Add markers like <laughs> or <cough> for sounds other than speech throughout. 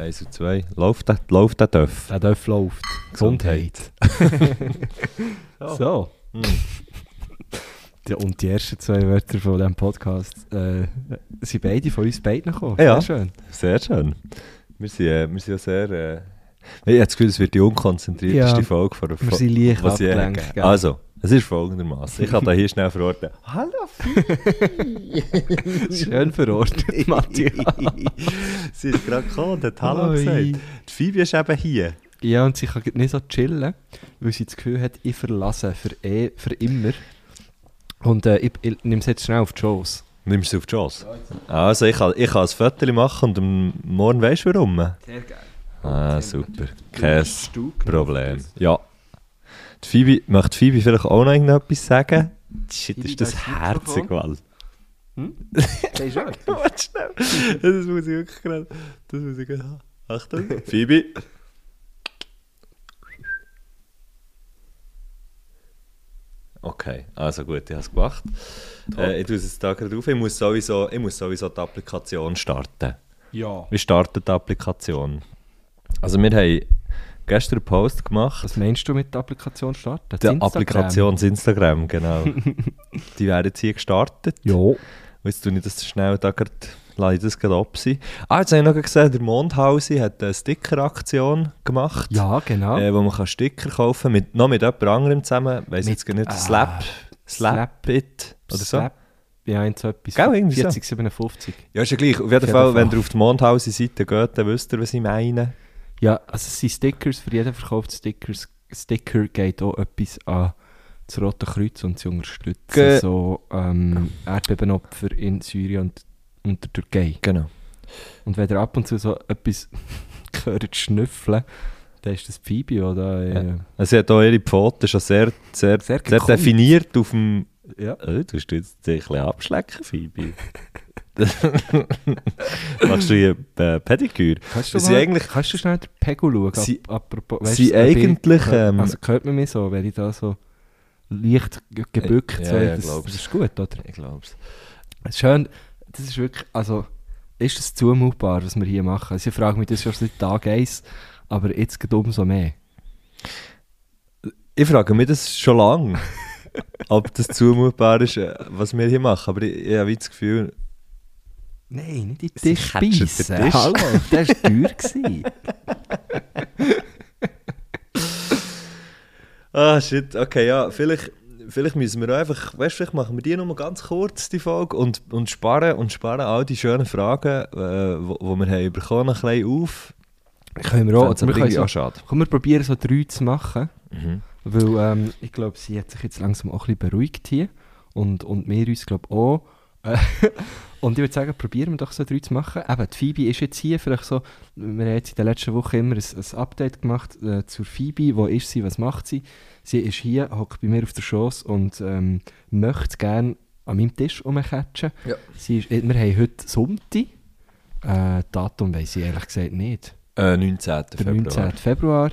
Eins und zwei. Läuft der, läuft der Döff? Der Döff läuft. Gesundheit. <laughs> <laughs> so. Ja, und die ersten zwei Wörter von diesem Podcast äh, sind beide von uns beiden gekommen. Ja. Sehr schön. Sehr schön. Wir sind, äh, wir sind ja sehr... Äh, ich habe das Gefühl, es wird die unkonzentrierteste Ja. Folge von der Wir sind leicht abgelenkt? Also, es ist folgendermaßen. Ich kann da hier schnell verorten. Hallo <laughs> Schön verordnet, <laughs> Matthias. Sie ist gerade gekommen und hat Hallo Oi. gesagt. Die Phoebe ist eben hier. Ja, und sie kann nicht so chillen, weil sie das Gefühl hat, ich verlasse für, eh, für immer. Und äh, ich, ich nehme es jetzt schnell auf die Shows. Nimmst du auf die Chance? Also, ich kann, ich kann ein Foto machen und am morgen weißt du warum? Sehr geil. Ah, super. Kein Problem. Ja. Die Phoebe, möchte Phoebe vielleicht auch noch irgendetwas sagen? Shit, Phoebe, ist das das herzig, Mikrofon. Mann. Das ist schnell. Das muss ich wirklich gerade. Das muss ich gerade haben. Achtung. <laughs> Phoebe. Okay, also gut, ich habe es gemacht. Äh, ich tue es jetzt da gerade auf. Ich muss, sowieso, ich muss sowieso die Applikation starten. Ja. Wir starten die Applikation. Also wir haben gestern einen Post gemacht. Was meinst du mit der Applikation starten? Die Instagram? Applikation Instagram, genau. <laughs> Die werden jetzt hier gestartet. Ja. Und Jetzt tue ich das schnell da gerade, ich das gerade ab sein. Ah, jetzt habe ich noch gesehen, der Mondhausi hat eine Sticker-Aktion gemacht. Ja, genau. Äh, wo man kann Sticker kaufen kann, mit, noch mit jemand anderem zusammen. Weiss Mit- jetzt gar nicht, ah, Slap, Slap-It oder so. Slap. Ja, eins so etwas. Gell, irgendwie so. 40, 57. Ja, ist ja gleich. Auf jeden Fall. wenn ihr auf die Mondhausi-Seite geht, dann wisst ihr, was ich meine. Ja, also es sind Stickers, für jeden verkauft Stickers. Sticker geht auch etwas an das Rote Kreuz und sie unterstützen Ge- so ähm, Erdbebenopfer in Syrien und, und der Türkei. Genau. Und wenn ihr ab und zu so etwas <laughs> gehört schnüffeln, dann ist das Phoebe, oder? Ja. Also, sie hat auch ihre Pfoten schon sehr, sehr, Sehr sehr, definiert auf dem... ja. Oh, du hast jetzt ein bisschen abschlecken, Phoebe. <laughs> <laughs> Machst du hier äh, Pediküre? Kannst du, Sie mal, eigentlich- kannst du schnell den Pegel schauen? Sie- Ap apropos, weißt sie ob ich- eigentlich, ähm, also hört man mich so, wenn ich da so leicht ge- gebückt Ja, so, ja, das, das ist gut, oder? Ich glaube es. Schön, das ist wirklich, also, ist das zumutbar, was wir hier machen? Also ich frage mich das schon seit Tag 1, aber jetzt geht umso mehr. Ich frage mich das schon lange, ob das zumutbar ist, äh, was wir hier machen. Aber ich, ich habe das Gefühl, Nein, nicht in die beißen. Tisch. Hallo, das war teuer. gewesen. <laughs> ah shit, okay, ja, vielleicht, vielleicht müssen wir einfach, weißt du, vielleicht machen wir die nur ganz kurz, die Folge, und, und sparen, und sparen all die schönen Fragen, äh, wo, wo wir haben bekommen, ein bisschen auf. Können wir auch, oder wir können so, auch schade. komm, wir probieren so drei zu machen, Mhm. weil ähm, ich glaube, sie hat sich jetzt langsam auch ein bisschen beruhigt hier und, und wir uns glaube ich auch. <laughs> Und ich würde sagen, probieren wir doch so drei zu machen. Eben, die Phoebe ist jetzt hier, vielleicht so, wir haben jetzt in der letzten Woche immer ein, ein Update gemacht äh, zur Phoebe, wo ist sie, was macht sie. Sie ist hier, hockt bei mir auf der Schoß und ähm, möchte gerne an meinem Tisch rumcatchen. Ja. Sie ist, wir haben heute Sonntag, äh, Datum weiss ich ehrlich gesagt nicht Äh, 19. der Februar. 19. Februar.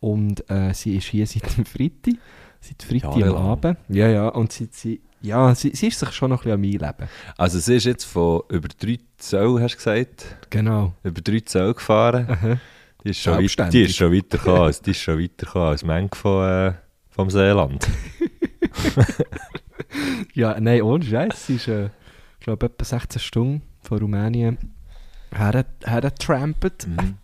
Und äh, sie ist hier seit dem <laughs> Freitag. Seit Freitag am. Abend. Ja, ja. Und sie, sie, ja, sie, sie ist sich schon noch ein bisschen an mein Leben. Also sie ist jetzt von über 3 Zoll, hast du gesagt, Genau. über 3 Zoll gefahren. Aha. Die ist schon, weit, die ist schon weitergekommen als, die ist schon weitergekommen als Menge von, äh, vom Seeland. <laughs> Ja, nein, ohne Scheiß. Sie ist, äh, ich glaube, etwa 16 Stunden von Rumänien her, hergetrampelt. Mhm.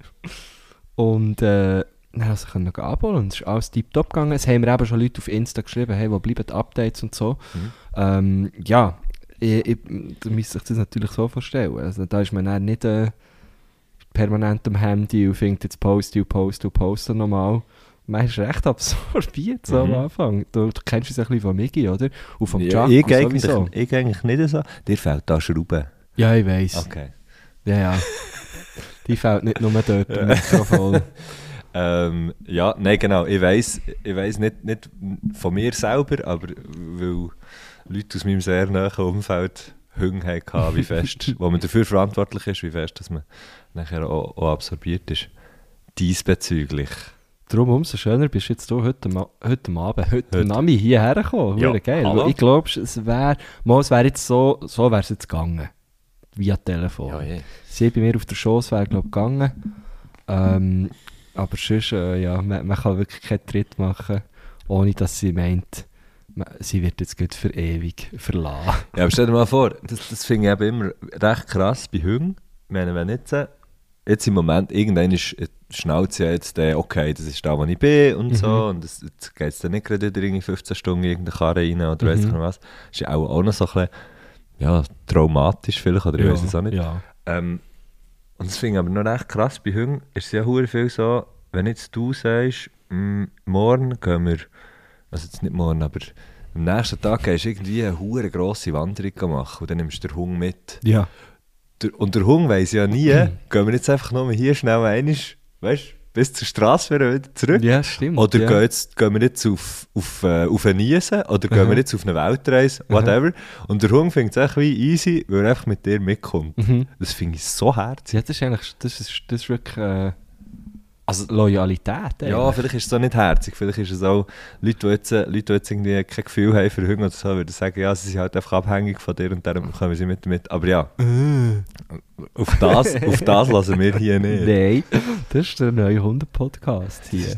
Und äh, dann konnte ich noch abholen und es ist alles tiptop gegangen. Es haben mir eben schon Leute auf Insta geschrieben, hey, wo bleiben die Updates und so. Mhm. Ähm, ja, ich, ich, da müsste sich das natürlich so vorstellen. Also da ist man dann nicht äh, permanent am Handy und findet jetzt Post und Post und Post nochmal. Man ist recht <laughs> absorbiert so Mhm. am Anfang. Du, du kennst es ein bisschen von Migi, oder? Und vom Ja, Jack ich, eigentlich, ich eigentlich nicht so. Dir fehlt da Schrauben. Ja, ich weiss. Okay. Ja, ja. <laughs> Die fällt nicht nur dort im Mikrofon. <laughs> Ähm, ja, nein, genau. Ich weiß ich weiss nicht, nicht von mir selber, aber weil Leute aus meinem sehr nahen Umfeld Hunger hatten, wie fest, <laughs> wo man dafür verantwortlich ist, wie fest, dass man nachher auch, auch absorbiert ist. Diesbezüglich. Darum umso schöner bist du jetzt du heute, Ma heute Abend, heute, Heute. Nami hierher gekommen. Ja, Ja, geil. hallo. Ich glaube, es wäre, wäre jetzt so, so wäre es jetzt gegangen. Via Telefon. je. Sie bei mir auf der Schoss wäre, glaube ich, gegangen. Ähm, aber sonst, äh, ja, man, man kann wirklich keinen Tritt machen, ohne dass sie meint, man, sie wird jetzt gut für ewig verlassen. <laughs> Ja, aber stell dir mal vor, das, das finde ich eben immer recht krass bei Hunden. Ich meine, wenn jetzt, äh, jetzt im Moment, irgendwann ist, äh, schnallt sie ja jetzt, äh, okay, das ist da, wo ich bin und so, und es- jetzt geht es dann nicht gerade wieder irgendwie 15 Stunden in irgendeine Karre rein oder weiss ich Mhm. noch was. Das ist ja auch, auch noch so ein bisschen, ja, traumatisch vielleicht, oder ich weiß es auch nicht. Ja. Ähm, und das finde ich aber noch recht krass. Bei Hunden ist es ja hure viel so, wenn jetzt du sagst, «Mm, morgen gehen wir, also jetzt nicht morgen, aber am nächsten Tag gehst du irgendwie eine hure grosse Wanderung machen und dann nimmst du den Hund mit. Ja. Der, und der Hund weiss ja nie, gehen wir jetzt einfach nur hier schnell einmal, weißt bis zur Straße wieder zurück. Ja, stimmt. Oder ja. gehen, jetzt, gehen wir jetzt auf, auf, äh, auf eine Niesen oder gehen wir jetzt auf eine Weltreise, whatever. Und der Hund findet es echt wie easy, weil er einfach mit dir mitkommt. Mhm. Das finde ich so herzig. Ja, das ist eigentlich, das ist, das ist wirklich äh, Also, Loyalität. ja, eigentlich. vielleicht ist es auch nicht herzig. Vielleicht ist es auch, Leute, die jetzt, äh, Leute, die jetzt irgendwie kein Gefühl haben für Hunger oder so, würden sagen, ja, sie sind halt einfach abhängig von dir und darum kommen sie mit mit. Aber ja, auf das, auf das lassen wir hier <laughs> nicht. Nein, das ist der neue Hunde-Podcast hier.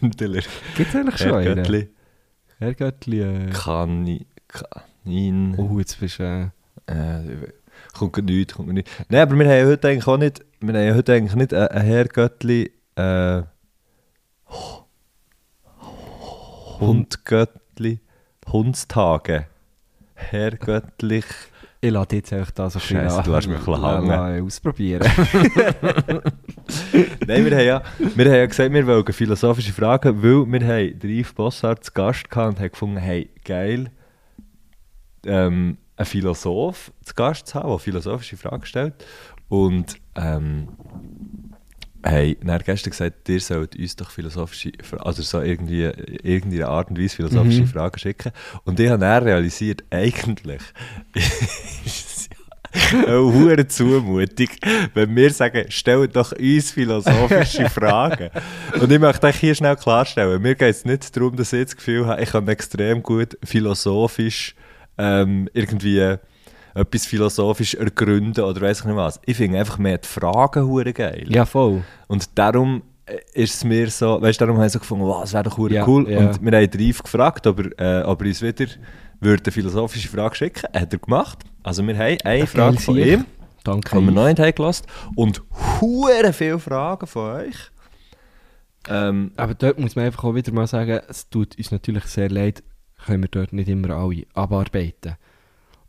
Gibt es eigentlich schon Herr einen? Göttli, Herr Göttli. Äh, Kani, Kanin, oh, jetzt bist du... Äh, äh, kommt nichts, kommt nichts. Nein, aber wir haben heute eigentlich auch nicht, wir haben heute eigentlich nicht einen einen Herr Göttli, äh, Hundgöttli, Hundstage. Herr Göttlich. ich lasse jetzt einfach da so ein Scheisse, du lässt mich ein ausprobieren. <laughs> Nein, wir haben, ja, wir haben ja gesagt, wir wollen philosophische Fragen, weil wir haben Yves Bossart zu Gast gehabt und haben gefunden, hey, geil, ähm, einen Philosoph zu Gast zu haben, der philosophische Fragen stellt. Und ähm, haben dann gestern gesagt, ihr sollt uns doch philosophische, also so irgendwie, irgendeine Art und Weise philosophische Mhm. Fragen schicken. Und ich habe dann realisiert, eigentlich eine hohe Zumutung, wenn wir sagen, stellt doch uns philosophische Fragen. Und ich möchte euch hier schnell klarstellen, mir geht es nicht darum, dass ich das Gefühl habe, ich kann extrem gut philosophisch ähm, irgendwie etwas philosophisch ergründen oder weiß ich nicht was. Ich finde einfach mehr die Fragen hure geil. ja, voll. Und darum äh, ist es mir so, weißt darum habe ich so gefunden, wow, das wäre doch Ja, cool. ja. Und wir haben Drive gefragt, ob er, äh, ob er uns wieder würde eine philosophische Frage schicken Hat er gemacht. Also wir haben eine Frage von ihm, Danke. die wir noch nicht haben gelassen und hure viele Fragen von euch. Ähm, Aber dort muss man einfach auch wieder mal sagen, es tut uns natürlich sehr leid, können wir dort nicht immer alle abarbeiten.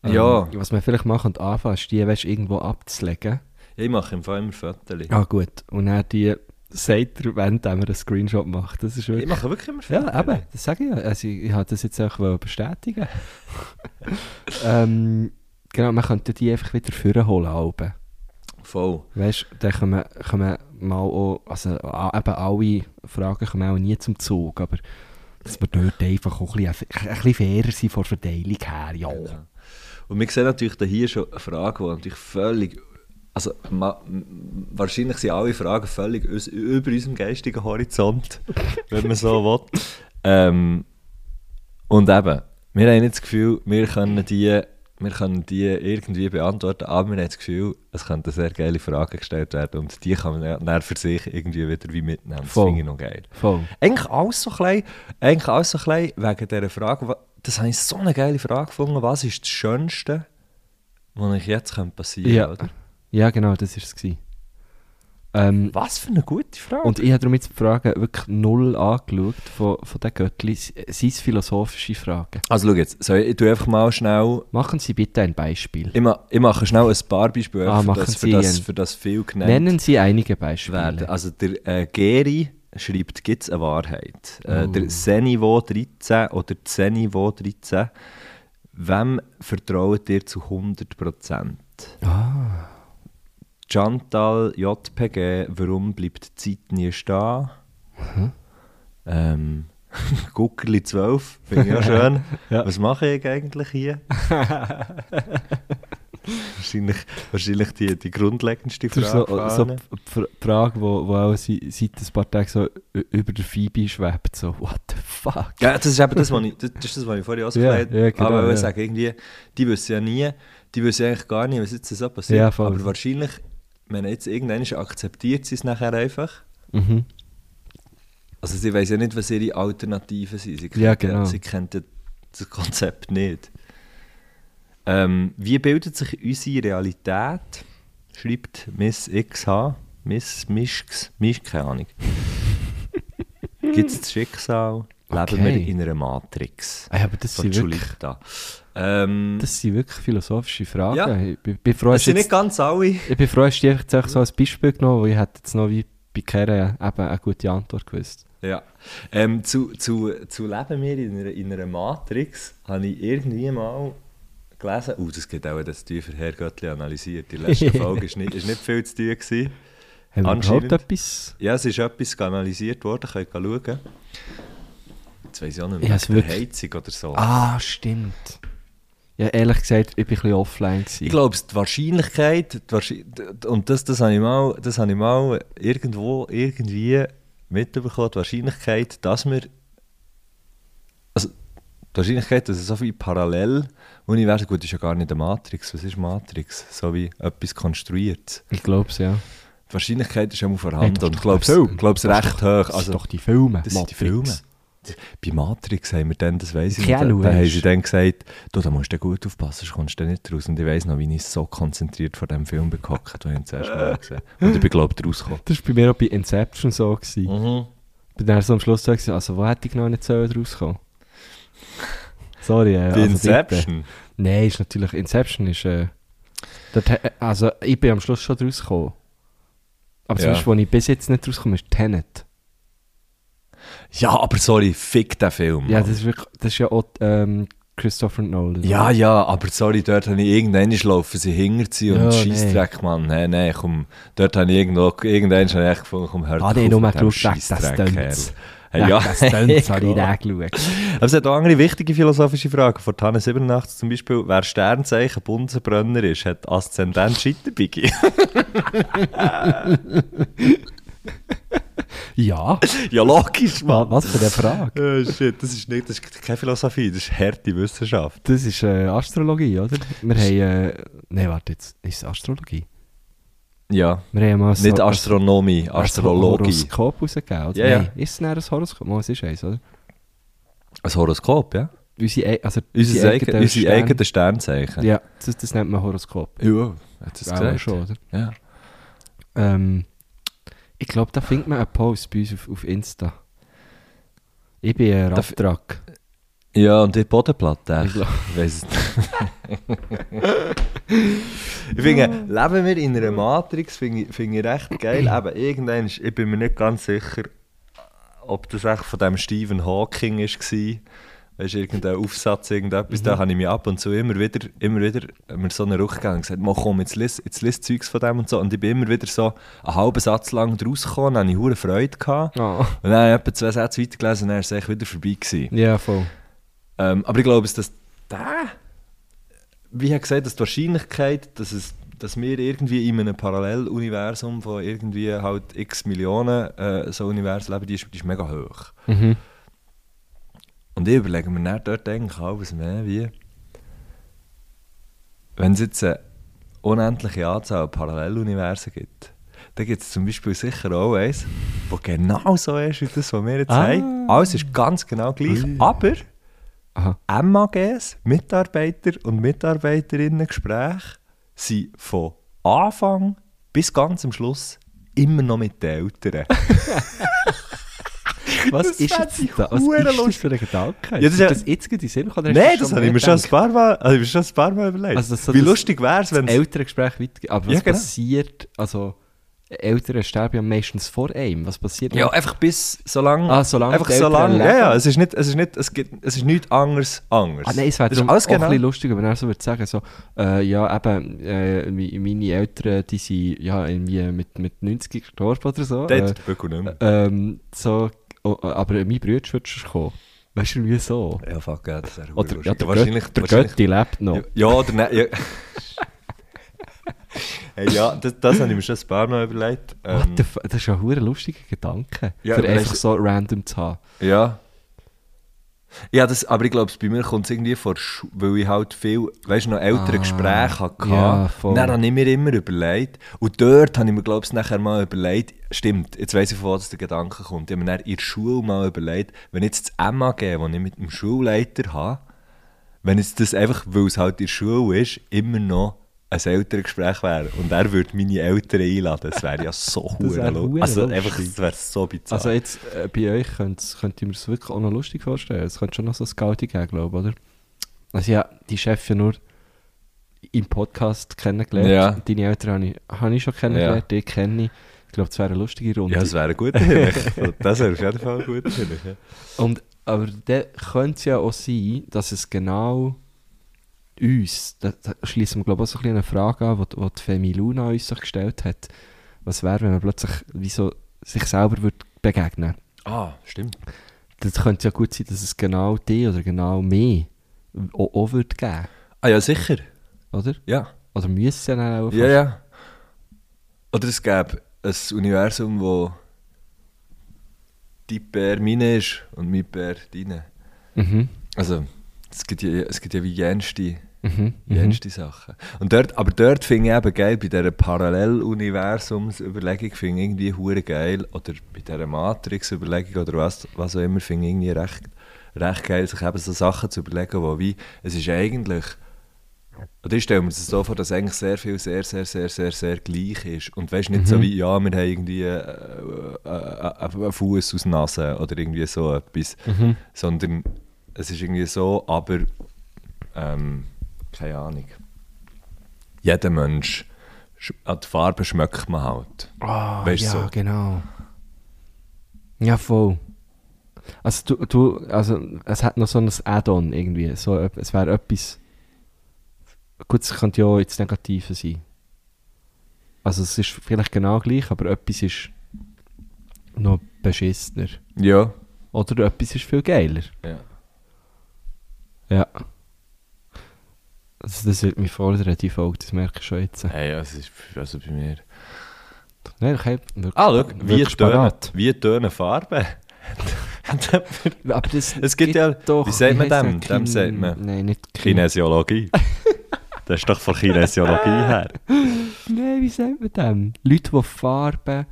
Ähm, Ja. Was wir vielleicht machen und anfangen, ist die weißt, irgendwo abzulegen. ich mache im Fall immer Fotos. Ah gut, und dann die sagt er, wenn er einen Screenshot macht. Das ist Ich wirklich... mache wirklich immer Ja, Fotos. eben, das sage ich ja. Also ich, ich habe das jetzt auch bestätigen. <laughs> ähm, genau, man könnte die einfach wieder vorholen, Alben. Voll. Weißt du, dann kommen, kommen mal auch, also eben alle Fragen kommen auch nie zum Zug, aber dass wir dort einfach auch ein bisschen, fairer sind von der Verteilung her, ja. Genau. Und wir sehen natürlich hier schon eine Frage, die natürlich völlig. Also, ma, wahrscheinlich sind alle Fragen völlig über unserem geistigen Horizont, <laughs> wenn man so will. Ähm, und eben, wir haben nicht das Gefühl, wir können die, wir können die irgendwie beantworten, aber wir haben das Gefühl, es könnten sehr geile Fragen gestellt werden und die kann man dann- für sich irgendwie wieder wie mitnehmen. Das Voll. finde ich noch geil. Voll. Eigentlich alles so klein, eigentlich alles so klein wegen dieser Frage, das habe ich so eine geile Frage gefunden, was ist das Schönste, was euch jetzt könnte passieren Ja. oder? Ja, genau, das war es. Ähm, Was für eine gute Frage. und ich habe darum jetzt die Fragen wirklich null angeschaut von, von den Göttli. Sind es philosophische Fragen? also schau jetzt, so, ich tue einfach mal schnell, Machen Sie bitte ein Beispiel. ich, ma, ich mache schnell ein paar Beispiele, Ah, für, das, für, das, ein- für das viel genannt Nennen Sie einige Beispiele. werden. Also der äh, Geri schreibt, gibt es eine Wahrheit? Äh, Oh. Der Senivo 13 oder Zenivo 13, wem vertraut ihr zu 100%? Ah. Chantal JPG, warum bleibt die Zeit nie stehen? Ähm, <laughs> Guckerli 12, finde ich auch schön. <laughs> Ja. Was mache ich eigentlich hier? <laughs> wahrscheinlich wahrscheinlich die, die grundlegendste Das ist Frage. so, so die Frage, wo, wo auch seit ein paar Tagen so über der Phoebe schwebt. So, what the fuck? Ja, das ist eben das, was ich, das, das, ist das, was ich vorhin Ja, ausgeklärt ja, genau, Aber ich ja. sagen, irgendwie, die wissen ja nie, die wissen eigentlich gar nicht, was jetzt so passiert. Ja, voll. aber wahrscheinlich, wenn jetzt irgendwann akzeptiert sie es nachher einfach. Mhm. Also sie weiß ja nicht, was ihre Alternativen sind. Sie kennt, Ja, genau. sie kennt das Konzept nicht. Ähm, wie bildet sich unsere Realität? Schreibt Miss XH. Miss Mischks. Misch, keine Ahnung. <laughs> Gibt es das Schicksal? Leben Okay. wir in einer Matrix? Ah, ja, aber das sind, wirklich. Ähm, das sind wirklich philosophische Fragen. Ja. Ich bin, bin froh, hast sind jetzt, nicht ganz alle. ich bin froh, hast du einfach so als Beispiel genommen, weil ich hätte jetzt noch wie bei eben eine gute Antwort gewusst. Ja. Ähm, zu, zu, zu Leben wir in einer, in einer Matrix habe ich irgendwie mal gelesen. Uh, das geht auch, dass die für Herrgöttli analysiert. Die letzte <laughs> Folge ist nicht, ist nicht viel zu tun. Gewesen. Haben wir überhaupt etwas? Ja, es ist etwas analysiert worden, könnt ihr schauen. Jetzt weiss ich auch nicht Ich mehr, hab's der wirklich- Heizung oder so. Ah, stimmt. Ja, ehrlich gesagt, ich bin ein bisschen offline gewesen. Ich glaube, die Wahrscheinlichkeit, die Wahrscheinlich und das, das habe ich, mal, das habe ich mal irgendwo irgendwie mitbekommen, die Wahrscheinlichkeit, dass wir, also die Wahrscheinlichkeit, dass es so viel Paralleluniversen, gut, ist ja gar nicht eine Matrix, was ist Matrix? So wie etwas konstruiert. ich glaube es, ja. Die Wahrscheinlichkeit ist ja mal Hey, vorhanden das und ich glaube es Das recht hoch. Das Also, sind doch die Filme. das sind die Matrix. Filme. Bei Matrix haben wir dann, das weiss ich nicht, da, da haben sie dann gesagt, du, da musst du gut aufpassen, sonst kommst du nicht raus. Und ich weiss noch, wie ich so konzentriert vor diesem Film gehockt, als ich zuerst mal gesehen habe. Und ich bin, glaube ich, rausgekommen. Das war bei mir auch bei Inception so. Gewesen. Mhm. Bin dann so am Schluss so, gewesen, also wo hätte ich noch nicht so rauskommen Sorry, äh, also Inception? bitte. Nein, ist natürlich, Inception ist, äh, dort, also ich bin am Schluss schon rausgekommen. Aber zum Ja. Beispiel, wo ich bis jetzt nicht rauskomme, ist Tenet. Ja, aber sorry, fick den Film. Ja, das ist wirklich, das ist ja auch ähm, Christopher Nolan. ja, ja, aber sorry, dort habe ich irgendwann laufen sie hinter sie und Ja, Scheissdreck, Mann. Nein, nein, komm, dort habe ich irgendwo, irgendwann ich echt gefunden, komm, hört Ah, auf die nur mit dem Scheissdreck. Kerl. Hey, ja, das Stunts habe <laughs> ich da geschaut. Aber es hat auch andere wichtige philosophische Fragen. Von Tanne 87 zum Beispiel, wer Sternzeichen Bunsenbrenner ist, hat Aszendent Scheiterbiggi. <laughs> <laughs> Ja, <laughs> ja, logisch, Mann. was für eine Frage. Oh, shit, das ist, nicht, das ist keine Philosophie, das ist harte Wissenschaft. Das ist äh, Astrologie, oder? Wir haben, äh, nein, warte jetzt, ist es Astrologie? Ja, Wir haben mal so nicht ein- Astronomie, ein Astrologie. Horoskop rausgegeben, oder? Ja, ja. Nein, ist es dann ein Horoskop? Mal, es ist eins, oder? Ein Horoskop, ja? Unsere, ei- also Unsere, eigen, eigenen unsere eigenen Sternzeichen. Ja, das, das nennt man Horoskop. Ja, hat Auch gesagt. schon, oder? Ja. Ähm, ich glaube, da findet man einen Post bei uns auf, auf Insta. Ich bin ein Raftrak. ja, und die Bodenplatte. Ich Ich, weiss es nicht. ich finde, leben wir in einer Matrix, finde ich, finde ich recht geil. Eben, irgendwann, ist, ich bin mir nicht ganz sicher, ob das echt von dem Stephen Hawking war. Weißt du, irgendein Aufsatz, irgendetwas, da habe ich mich ab und zu immer wieder, immer wieder mir so einen Ruck gegeben und gesagt, «Mal komm, jetzt lies, jetzt lies Zeugs von dem und so. Und ich bin immer wieder so einen halben Satz lang draus gekommen, dann hatte ich hure Freude. Gehabt. Ah. Und dann habe ich etwa zwei Sätze weitergelesen und dann war es wieder vorbei. Gewesen. Ja, voll. Ähm, aber ich glaube, dass der, wie ich gesagt, dass die Wahrscheinlichkeit, dass, es, dass wir irgendwie in einem Paralleluniversum von irgendwie halt x Millionen äh, so Universen leben, die ist, die ist mega hoch. Mhm. Und ich überlege mir dann dort eigentlich auch, was mehr wie, wenn es jetzt eine unendliche Anzahl an Paralleluniversen gibt, dann gibt es zum Beispiel sicher auch eins, das genau so ist wie das, was wir jetzt Ah. haben. Alles ist ganz genau gleich, Ui. aber Aha. MAGs, Mitarbeiter und Mitarbeiterinnen-Gespräche, sind von Anfang bis ganz am Schluss immer noch mit den Eltern. <laughs> <laughs> Was Das ist jetzt da? Was ist das lustig. für ein Gedanke? Ja, das Ist ist- das jetzt gerade in den Sinn gekommen, Nein, das habe ich mir schon ein paar Mal, also ich schon ein paar Mal überlegt. Also, so Wie das- lustig wäre es, wenn Das Elterngespräch weitergeht. Aber was Ja, genau. passiert, also Eltern sterben ja meistens vor einem. Was passiert Ja, dann? einfach bis so lange. Ah, solange einfach die so lange. Ja, ja, es ist nicht, es ist nicht, es gibt, es ist nichts anderes anders. Ah, nein, es wäre Das ist auch ein genau. bisschen lustig, wenn er so würde sagen, so, äh, ja, eben, äh, meine Eltern, die sind ja irgendwie mit, mit 90 gestorben oder so. Dort Äh, der Böckel nicht mehr. ähm, so oh, aber mein Bruder wird schon kommen. Weißt du, wie so? Ja, fuck, ja, das wäre Oder ja, der, wahrscheinlich, Gött, der wahrscheinlich, Götti lebt noch. Ja, oder nein. Ja. <laughs> hey, ja, das, das habe ich mir schon ein paar Mal überlegt. What Ähm, the fu- das ist ja ein lustiger Gedanke. Ja, für einfach so random zu haben. ja. Ja, das, aber ich glaube, bei mir kommt es irgendwie vor, weil ich halt viel, weißt du, noch ältere Ah, Gespräche hatte. ja, voll. Dann habe ich mir immer überlegt, und dort habe ich mir, glaube ich, nachher mal überlegt, stimmt, jetzt weiss ich, von wo der Gedanke kommt. Ich habe mir in der Schule mal überlegt, wenn jetzt das MAG, das ich mit dem Schulleiter habe, wenn jetzt das einfach, weil es halt in der Schule ist, immer noch ein Elterngespräch wäre und er würde meine Eltern einladen, das wäre ja so Also lustig. einfach, das wäre so bizarr. Also jetzt äh, bei euch könnt, könnt ihr mir das wirklich auch noch lustig vorstellen. Es könnte schon noch so ein Scouting geben, glaube ich, oder? Also ja, die Chef ja nur im Podcast kennengelernt. Ja. Deine Eltern habe ich, habe ich schon kennengelernt, die kenne ich. Ich glaube, es wäre eine lustige Runde. Ja, das wäre Hinweis. Das wäre auf jeden Fall. Ja. Und, aber dann könnte es ja auch sein, dass es genau uns, da, da schließen wir glaube ich auch so ein eine Frage an, die, die Femi Luna uns sich gestellt hat. Was wäre, wenn man plötzlich wie so sich selber würde begegnen Ah, stimmt. Das könnte ja gut sein, dass es genau die oder genau mehr auch, auch würde geben, Ah ja, sicher. oder? Ja. Oder müsste es ja auch Ja, ja. Oder es gäbe ein Universum, wo die Bär meine ist und mein Bär deine. Mhm. Also, es gibt ja, es gibt ja wie jenste, Mhm. Mhm. jenste Sachen. Und dort, aber dort finde ich eben geil, bei dieser Paralleluniversumsüberlegung finde ich irgendwie hure geil, oder bei dieser Matrix-Überlegung oder was, was auch immer, finde ich irgendwie recht, recht geil, sich eben so Sachen zu überlegen, wo wie, es ist eigentlich, oder ich stelle mir das so vor, dass eigentlich sehr viel sehr, sehr, sehr, sehr, sehr gleich ist. Und weißt nicht so Mhm. wie, ja, wir haben irgendwie äh, äh, äh, einen Fuß aus Nase oder irgendwie so etwas, Mhm. sondern es ist irgendwie so, aber ähm, keine Ahnung. Jeder Mensch, sch- an die Farbe schmeckt man halt. Ah, Weißt ja, so? genau. Ja, voll. Also, du, du, also, es hat noch so ein Add-on irgendwie. So, es wäre etwas. Gut, es könnte ja auch ins Negative sein. Also, es ist vielleicht genau gleich, aber etwas ist noch beschissener. Ja. Oder etwas ist viel geiler. ja. Ja. Also, das wird mich fordern, die Folge, das merke ich schon jetzt. Hey, ja, es ist also bei mir. Nein, ich habe wirklich, Ah, schau, wie tönen, wie tönen Farben. <laughs> Aber das, Es gibt ja- doch, wie sagt man dem? Dem sagt man Nein, nicht Kin- Kinesiologie. <laughs> das ist doch von Kinesiologie her. Nein, wie sagt man dem? Leute, die Farben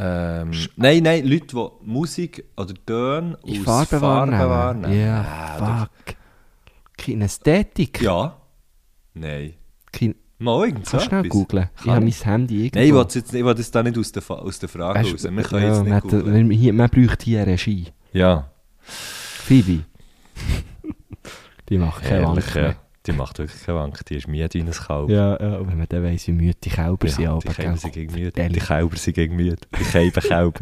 Ähm, nein, nein, Leute, die Musik oder Töne aus Farben wahrnehmen. Ja, Ah, fuck. Kinästhetik? Ja. Nein. Kin Mal irgend so Kannst du schnell googlen? Ich Kann habe mein? Handy irgendwo. Nein, ich das jetzt, ich will das da nicht aus der, aus der Frage Weißt raus. Wir können ja, jetzt man, nicht hat, googlen. man, hier, man braucht hier eine Regie. Ja, Phoebe. <laughs> die macht keine ja. mehr. Die macht wirklich keine Wank. Die ist müde wie ein Kalb. Ja, ja, wenn man dann weiss, wie müde die Kälber sind. Ja, aber, die Kälber sind gegen müde. Die Kälber sind gegen müde. Die Kälber.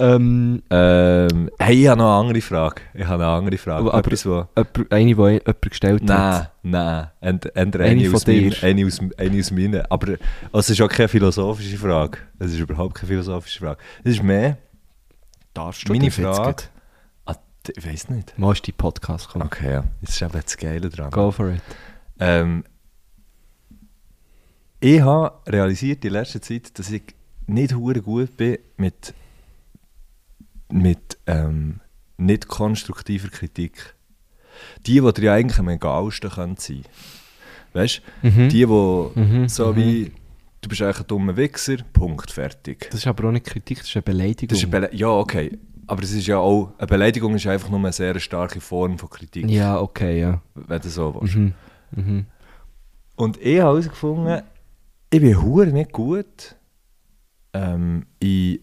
Ähm, ähm, hey, ich habe noch eine andere Frage. Ich habe eine andere Frage. Aber- Etwas, wo... eine, die jemand gestellt Nein, hat. nein. Ent- Entweder Eine eine, von aus meinen, dir. eine, aus, eine aus meinen. Aber es ist auch keine philosophische Frage. Es ist überhaupt keine philosophische Frage. Es ist mehr... Darfst Meine das jetzt Ich weiß nicht. Mal ist die Podcast gekommen. Okay, ja. Das ist eben das Geile dran. Go for it. Ähm, ich habe realisiert in letzter Zeit, dass ich nicht hure gut bin mit, mit ähm, nicht konstruktiver Kritik. Die, die dir ja eigentlich am egalsten können sein Weißt du? Mhm. Die, die Mhm, so mhm. wie, du bist eigentlich ein dummer Wichser, Punkt, fertig. Das ist aber auch nicht Kritik, das ist eine Beleidigung. Das ist eine Bele ja, okay. Aber es ist ja auch, eine Beleidigung ist einfach nur eine sehr starke Form von Kritik, ja, okay, ja. wenn du so willst. Mhm. Mhm. Und ich habe herausgefunden, ich bin hure nicht gut ähm, in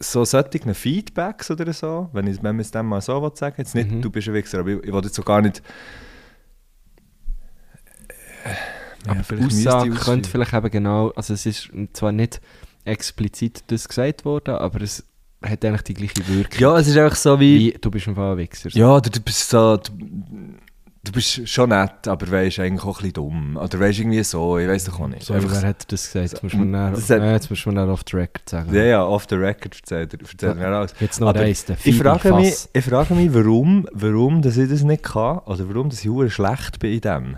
so solchen Feedbacks oder so, wenn, ich, wenn man es dem mal so will sagen Jetzt nicht, Mhm. du bist ein Wichser, aber ich, ich will jetzt so gar nicht... Aber die vielleicht müsste Aussage könnte vielleicht eben genau, also es ist zwar nicht explizit das gesagt worden, aber es hat eigentlich die gleiche Wirkung. Ja, es ist einfach so wie... Wie, du bist ein Fall ein Wichser. Ja, du, du bist so... Du, du bist schon nett, aber weißt eigentlich auch ein bisschen dumm. Oder weißt irgendwie so, ich weiß doch auch nicht. So, Einfach wer hat das gesagt? Jetzt muss man dann, Das hat- ja, jetzt muss man dann auf the record sagen. Ja, ja, off the record erzählt er erzählt alles. Jetzt noch Aber eins, der Ich frage, mich, ich frage mich, warum, warum dass ich das nicht kann, oder warum dass ich schlecht bin in dem.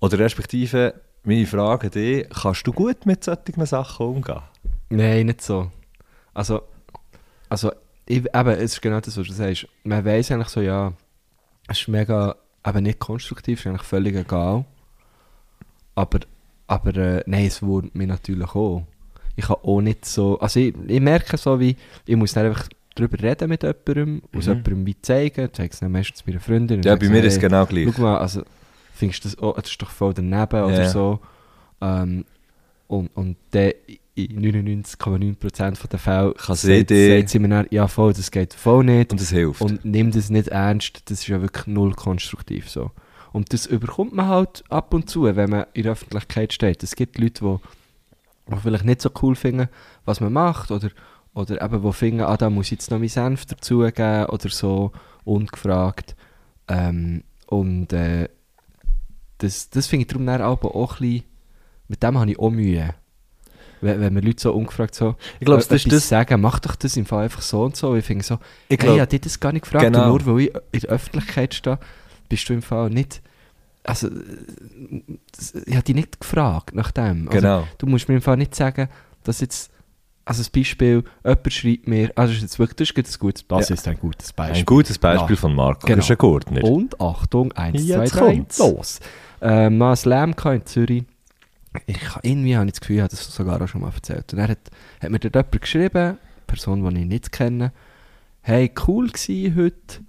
Oder respektive, meine Frage an dich, kannst du gut mit solchen Sachen umgehen? Nein, nicht so. Also, also ich, eben, es ist genau das, was du sagst. Man weiß eigentlich so, ja, es ist mega, eben nicht konstruktiv, es ist eigentlich völlig egal. Aber, aber äh, nein, es wurmt mir natürlich auch. Ich kann auch nicht so, also ich, ich merke so wie, ich muss dann einfach drüber reden mit jemandem, aus Mhm. jemandem wie zeigen, zeige es dann meistens meiner Freundin. und Ja, bei mir ist es hey, genau gleich. Schau mal, also findest du das, oh, das ist doch voll daneben oder Ja. so. Ähm, und, und dann in 99,9% der Fälle Kann sie sagt, sagt sie mir dann, ja voll, das geht voll nicht. Und es hilft. Und nimm das nicht ernst, das ist ja wirklich null konstruktiv so. Und das überkommt man halt ab und zu, wenn man in der Öffentlichkeit steht. Es gibt Leute, die, die vielleicht nicht so cool finden, was man macht, oder, oder eben, die finden, ah, da muss ich jetzt noch meinen Senf dazugeben, oder so, ungefragt. Ähm, und äh, das, das finde ich darum dann aber auch ein bisschen, mit dem habe ich auch Mühe. Wenn, wenn mir Leute so ungefragt so ich glaube, äh, das ist das... sagen, mach doch das im Fall einfach so und so. Ich finde so, Ich hey, glaub, ich habe dich das gar nicht gefragt. Genau. Nur weil ich in der Öffentlichkeit stehe, bist du im Fall nicht. Also, ich habe dich nicht gefragt nach dem. Also, genau. Du musst mir im Fall nicht sagen, dass jetzt. Also, ein Beispiel, jemand schreibt mir, also, das ist jetzt wirklich das ist ein gutes, das Ja. ist ein gutes Beispiel. Ein gutes Beispiel Ja. von Marco Genau. Gurtner. Und Achtung, 1, 2, Jetzt 3, kommt's. los. Ähm, ein Slam in Zürich. Ich, irgendwie habe ich das Gefühl, ich habe das sogar auch schon mal erzählt. Und er hat, hat mir dort jemand geschrieben, eine Person, die ich nicht kenne. Hey, cool gsi heute.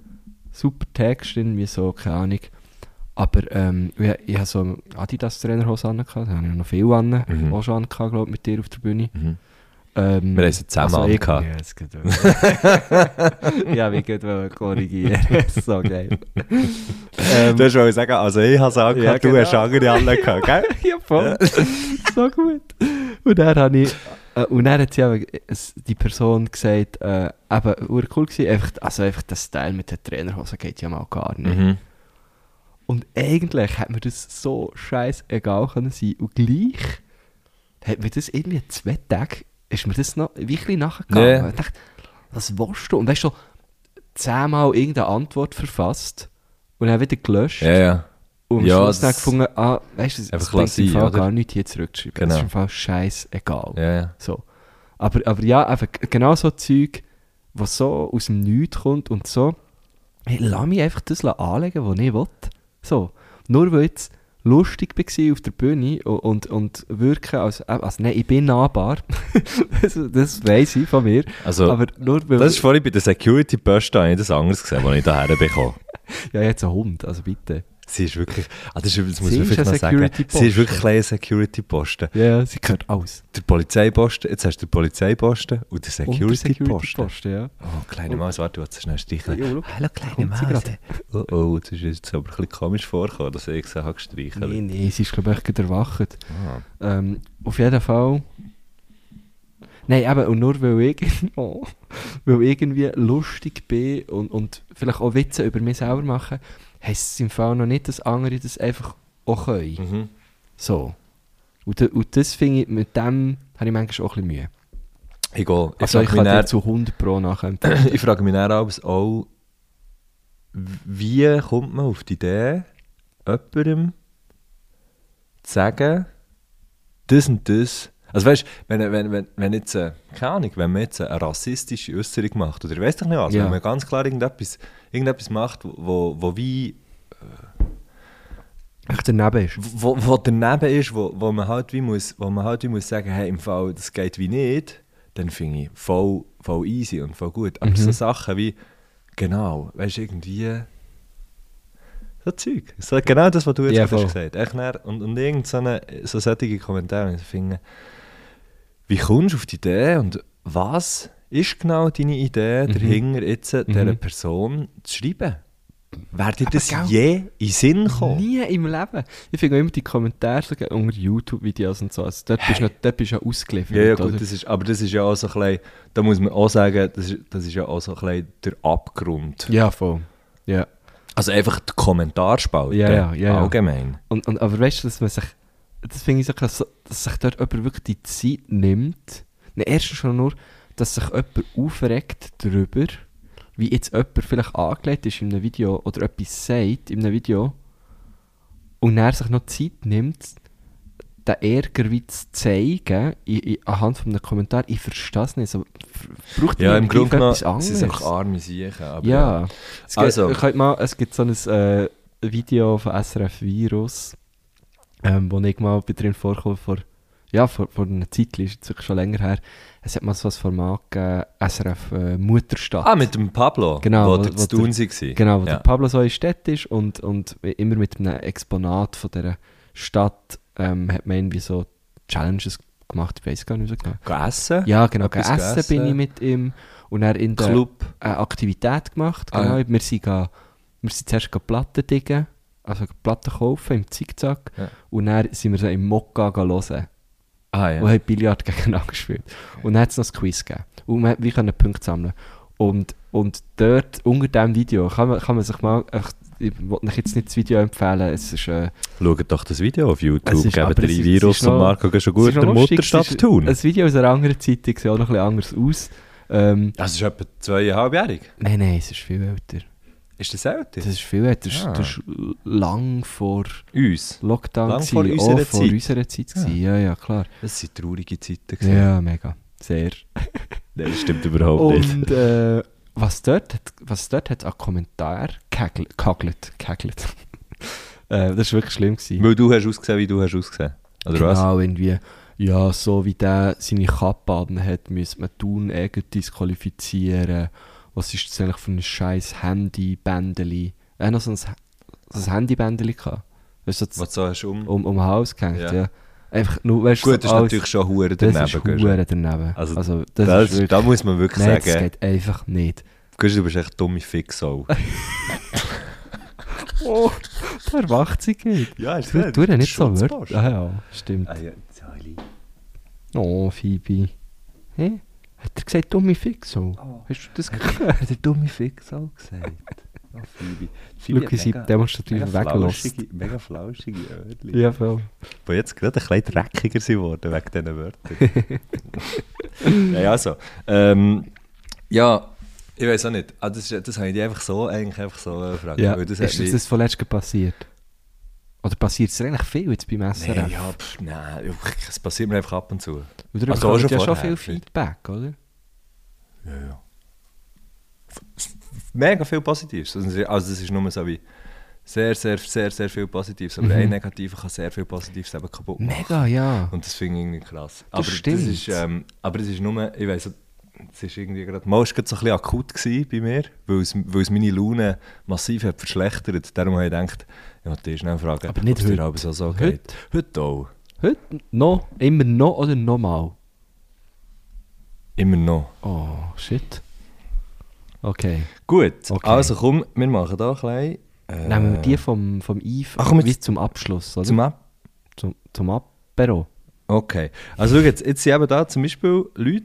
Super Text, irgendwie so, keine Ahnung. Aber ähm, ich, ich habe so Adidas-Trainerhose an, da habe ich noch viel an, Mhm. auch schon an, glaube mit dir auf der Bühne. Mhm. Ähm, Wir haben sie zusammen also ich- angehabt. Ja, es geht. <laughs> Ja, wie geht wohl korrigieren. <laughs> so geil. ähm, Du hast wollen sagen, also ich habe es angehört, Ja, du genau. hast andere angehabt, gell? <laughs> ja, voll. so gut. Und dann habe ich, äh, und dann hat sie eben, die Person gesagt, äh, eben, cool gewesen, einfach, also einfach der Style mit der Trainerhose geht ja mal gar nicht. Mhm. Und eigentlich hat mir das so scheißegal können sein. Und gleich hat mir das irgendwie zwei Tage, ist mir das noch wirklich nachgegangen. Ja. Ich dachte, was willst du? Und du, so zehnmal irgendeine Antwort verfasst und dann wieder gelöscht. Ja, ja. Und Ja, Schluss dann das- gefunden, ah, weißt du, Einfach bringt im Fall oder? gar nichts hier zurückzuschreiben. Genau. Es ist im Fall scheißegal. ja, ja. So. Aber, aber ja, einfach genau so Zeug, was so aus dem Nichts kommt und so, hey, lass mich einfach das anlegen, was ich will. So. Nur weil jetzt lustig war auf der Bühne und, und, wirken als, also nein, ich bin nahbar. <laughs> das, das weiss ich von mir. Also, aber nur das ist vorhin bei der Security Post, da habe ich das anderes gesehen, was ich daher bekomme. <laughs> ja, jetzt ein Hund, also bitte. Sie ist wirklich, ah, das, ist, das muss Sie man vielleicht noch sagen, sie ist wirklich ein kleiner Security-Posten. Ja, sie gehört alles. Der Polizeiposten, jetzt hast du den Polizeiposten und den Security-Posten. Security-Posten, ja. oh, kleine Maus, warte, du hast schnell streicheln. Ja. Hallo, kleine Maus. Oh, oh, das ist jetzt aber ein bisschen komisch vorgekommen, dass ich sie habe gestreichelt. Nee, nee, sie ist glaube ich gerade erwacht. Ah. Ähm, auf jeden Fall. Nein, eben, und nur weil ich, oh, <laughs> weil ich irgendwie lustig bin und, und vielleicht auch Witze über mich selber mache, heisst es im Fall noch nicht, dass andere das einfach auch können. Mhm. So. Und, und das finde ich, mit dem habe ich manchmal auch ein bisschen Mühe. Gehe. Ich Also ich kann dir zu 100 Pro nachempfehlen. <clears throat> ich frage mich dann auch, wie kommt man auf die Idee, jemandem zu sagen, das und das. Also weißt du, wenn, wenn, wenn, wenn jetzt, äh, keine Ahnung, wenn man jetzt eine rassistische Äußerung macht, oder ich weiß doch nicht was, Ja. wenn man ganz klar irgendetwas, irgendetwas macht, wo, wo, wie, Echt daneben ist. wo, wo daneben ist, wo, wo man halt wie muss, wo man halt wie muss sagen, hey, im Fall, das geht wie nicht, dann finde ich voll, voll easy und voll gut. Aber Mhm. so Sachen wie, genau, weißt du, irgendwie, so Zeug. So, genau das, was du jetzt Ja, hast gesagt hast. Echt dann, und, und irgend so, eine, so solche Kommentare, ich finde, wie kommst du auf die Idee und was ist genau deine Idee Mhm. dahinter, jetzt dieser Mhm. Person zu schreiben? Wäre dir das gell? je in den Sinn gekommen? Nie im Leben. Ich finde immer die Kommentare so unter YouTube-Videos und so. Also dort, bist du dort bist du ja ausgeliefert. Ja, ja, oder? gut, das ist, aber das ist ja auch so ein bisschen, da muss man auch sagen, das ist, das ist ja auch so ein bisschen der Abgrund. Ja, voll. Ja. Also einfach die Kommentarspalte Ja, ja, ja, ja. allgemein. Und, und, aber weißt du, dass man sich, das finde ich so krass, dass sich dort jemand wirklich die Zeit nimmt. Ne, erstens schon nur, dass sich jemand aufregt darüber, wie jetzt jemand vielleicht angelegt ist in einem Video oder etwas sagt in einem Video und er sich noch Zeit nimmt, den Ärger wie zu zeigen, in, in, anhand von einem Kommentar. Ich verstehe es nicht. So, braucht Ja, im Grunde genommen etwas anderes? es einfach arme Siechen. aber Ja. Es, Also- gibt, mal, es gibt so ein äh, Video von SRF Virus, ähm, wo ich mal bei drin vorkomme, vor, ja, vor, vor einer Zeit, ist schon länger her. Es hat mal so ein Format gegeben, SRF äh, Mutterstadt. Ah, mit dem Pablo, Genau, wo wo- der zu tun war. Genau, wo ja. der Pablo so in Stadt ist und, und immer mit einem Exponat von dieser Stadt ähm, hat man irgendwie so Challenges gemacht, ich weiß gar nicht so genau. Gehen essen? Ja, genau, Etwas gegessen gegessen. bin ich mit ihm und er in der Club. eine Aktivität gemacht. Ah, Genau. ja. wir, sind ga, wir sind zuerst Platten diggen, also Platten kaufen im Zickzack. Ja. Und dann sind wir so im Mokka hören Ah ja. und haben Billard <laughs> gegeneinander gespielt. Und dann hat es noch ein Quiz gegeben. Und wir, wir können Punkte sammeln. Und, und dort, unter diesem Video, kann man, kann man sich mal, ich wollte euch jetzt nicht das Video empfehlen, es ist... Äh, Schaut doch das Video auf YouTube, Es ist- geben drei ist- Virus ist und noch- Marco gehen schon gut der Mutterstadt tun. Ein Video aus einer anderen Zeit, sieht auch noch ein bisschen anders aus. Ähm, Das ist etwa zweieinhalbjährig. nein, nein, es ist viel älter. Ist das älter? Das ist viel älter. Das, Ah. das ist lang vor Uns. Lockdown. Lang vor auch unserer vor Zeit. unserer Zeit. Ja, ja, ja klar. Das sind traurige Zeiten. gewesen. Ja, mega. Sehr. <laughs> Nein, das stimmt überhaupt nicht. Und äh, was dort hat, was dort hat an Kommentar kagelt, kegelt. <laughs> äh, das war wirklich schlimm. Gewesen. Weil du hast ausgesehen, wie du hast ausgesehen. Oder was? genau, irgendwie, ja, so wie der seine Kappe hat, müsste man tun, irgendwie disqualifizieren. Was ist das eigentlich für ein scheiß Handybändeli? Er hat noch so ein, so ein Handybändeli gehabt. Weißt du, so Was so hast du um? um, um den Hals gehängt, ja. Ja. Einfach nur, weißt du, Gut, das ist natürlich schon hure das daneben. ist du. hure daneben. Also, Also, das, Das, ist wirklich, da muss man wirklich nein, das sagen, geht einfach nicht. Gehst du bist echt dumme Fixau. <laughs> Oh, der erwacht sich nicht. ja, ist Du, tu dir nicht so Wörter. Ah ja, stimmt. Ah, ja. Oh, Phoebe. Hä? Hat er gesagt, dumme Fixo? Oh. Hast du das gehört? Hat der dumme Fixau gesagt? <laughs> Oh, Phoebe. Schau, wie sie demonstrativ weglässt. Mega flauschige Wörter. Ja, voll. Die jetzt gerade ein bisschen dreckiger sind worden wegen diesen Wörtern. <laughs> ja, also. Ähm, ja, ich weiß auch nicht. Ah, das, ist- das habe ich einfach so, eigentlich einfach so äh, gefragt. Ja, ist das das von letztem passiert? Oder passiert es eigentlich viel jetzt beim SRF? Nein, ja, pff, nein, es passiert mir einfach ab und zu. Oder Also auch schon ja schon viel Feedback, oder? Ja, ja. Mega viel Positives. Also das ist nur so wie sehr, sehr, sehr, sehr viel Positives. Aber Mhm. ein Negativer kann sehr viel Positives eben kaputt machen. Mega, ja. Und das finde ich irgendwie krass. aber stimmt. das ist, ähm, aber es ist nur, ich weiss, es ist irgendwie gerade, mal es gerade so ein bisschen akut bei mir, weil es, weil es meine Laune massiv hat verschlechtert. Darum habe ich gedacht, ich wollte dich schnell fragen, Aber nicht ob es dir aber so, so Heute? geht. Heute auch. Heute noch? Immer noch oder nochmal? Immer noch. Oh, shit. Okay. Gut, Okay. also komm, wir machen da ein klein. Äh, Nehmen wir die vom, vom Yves Ach, komm, wie zum Abschluss, oder? zum Ab. zum, zum Apero. Okay. Also schau jetzt, jetzt sind eben da zum Beispiel Leute,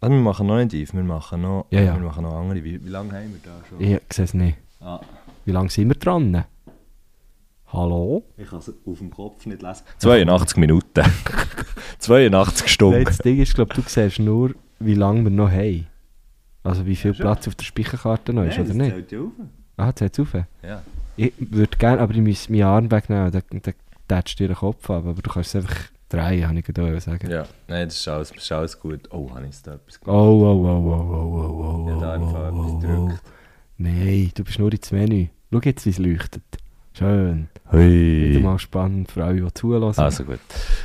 also wir machen noch nicht Eve, wir machen noch, Ja, ja. Wir machen noch andere. Wie, wie lange haben wir da schon? Ich sehe es nicht. Ah, Wie lange sind wir dran? Hallo? ich kann es auf dem Kopf nicht lesen. 82 Minuten. <laughs> 82 Nein, Stunden. das Ding ist, glaube du siehst nur, wie lange wir noch haben. Also wie viel Ja. Platz auf der Speicherkarte noch ist, oder nicht? zählt ja auf. Ah, zählt auf. Ja. Ich würde gerne, aber ich muss meinen Arm wegnehmen, dann, tätschst du dir den Kopf ab, aber du kannst es einfach drehen, habe ich gerade sagen. ja. Nein, das ist alles, das ist alles gut. Oh, habe ich da etwas Oh, gemacht? oh, oh, oh, oh, oh, oh, Ja, da oh, einfach etwas oh, oh. gedrückt. Nein, du bist nur ins Menü. Schau jetzt, wie es leuchtet. Schön. Wieder Hui. mal spannend für alle, die zulassen. Also gut.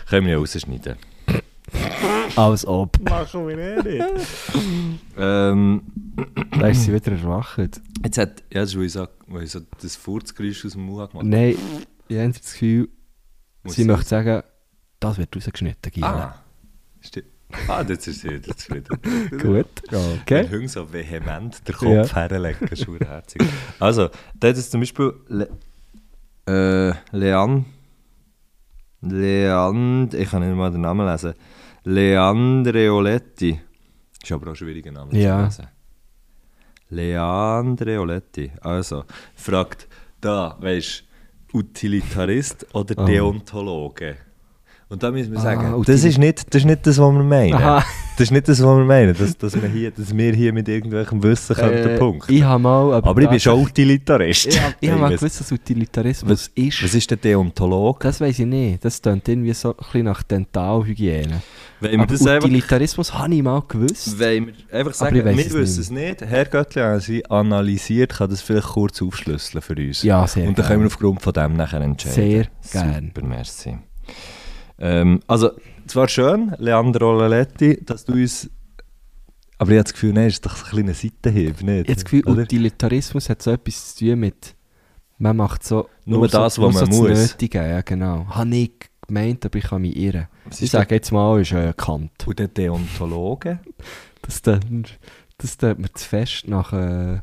Können wir ja rausschneiden. <laughs> Als ob. Machen wir eh nicht. <laughs> ähm, Da ist sie wieder erwacht. jetzt hat, ja, das ist, weil ich so, weil ich so das Furzgeräusch aus dem Mund gemacht Nein, ich habe das Gefühl, Muss sie sie möchte sagen, das wird rausgeschnitten, Gila. Ah. Stimmt. Ah, das ist wieder zufrieden. <laughs> Gut, Wenn okay. Hunde so vehement den Kopf herlegen, ist schon herzig. Also, da es zum Beispiel Le äh, Leand Leand ich kann nicht mal den Namen lesen. Leandreoletti. Ist aber auch ein schwieriger Name Ja. zu lesen. Leandreoletti. Also, fragt da, weißt du, Utilitarist oder Ah. Deontologe? Und da müssen wir Ah, sagen, Utili- das ist, nicht, das ist nicht das, was wir meinen. Aha. Das ist nicht das, was wir meinen, dass, dass, wir, hier, dass wir hier mit irgendwelchem Wissen könnten Äh, punkten. Ich habe mal... Aber ich bin schon Utilitarist. Ich, ich habe mal was- gewusst, was Utilitarismus ist. Was ist der Deontolog? Das weiß ich nicht. Das klingt irgendwie so ein bisschen nach Dentalhygiene. Wir Aber Utilitarismus habe ich mal gewusst. wenn wir einfach Aber sagen, wir es wissen es nicht, Herr Göttli analysi- analysiert, kann das vielleicht kurz aufschlüsseln für uns. Ja, sehr Und dann gern. können wir aufgrund von dem nachher entscheiden. Sehr gern. Super, merci. Ähm, also, zwar schön, Leandro Laletti, dass du uns... Aber ich habe das Gefühl, nein, ist doch so ein kleiner Seitenhieb, nicht? Ich habe das Gefühl, Oder? Utilitarismus hat so etwas zu tun mit, man macht so Nur so, das, was nur man so muss. Das Nötige, ja genau. Habe ich gemeint, aber ich kann mich irren. Was Ich sage jetzt mal, ist äh, Kant. Und der Deontologe? Das tut mir zu fest nach... Äh,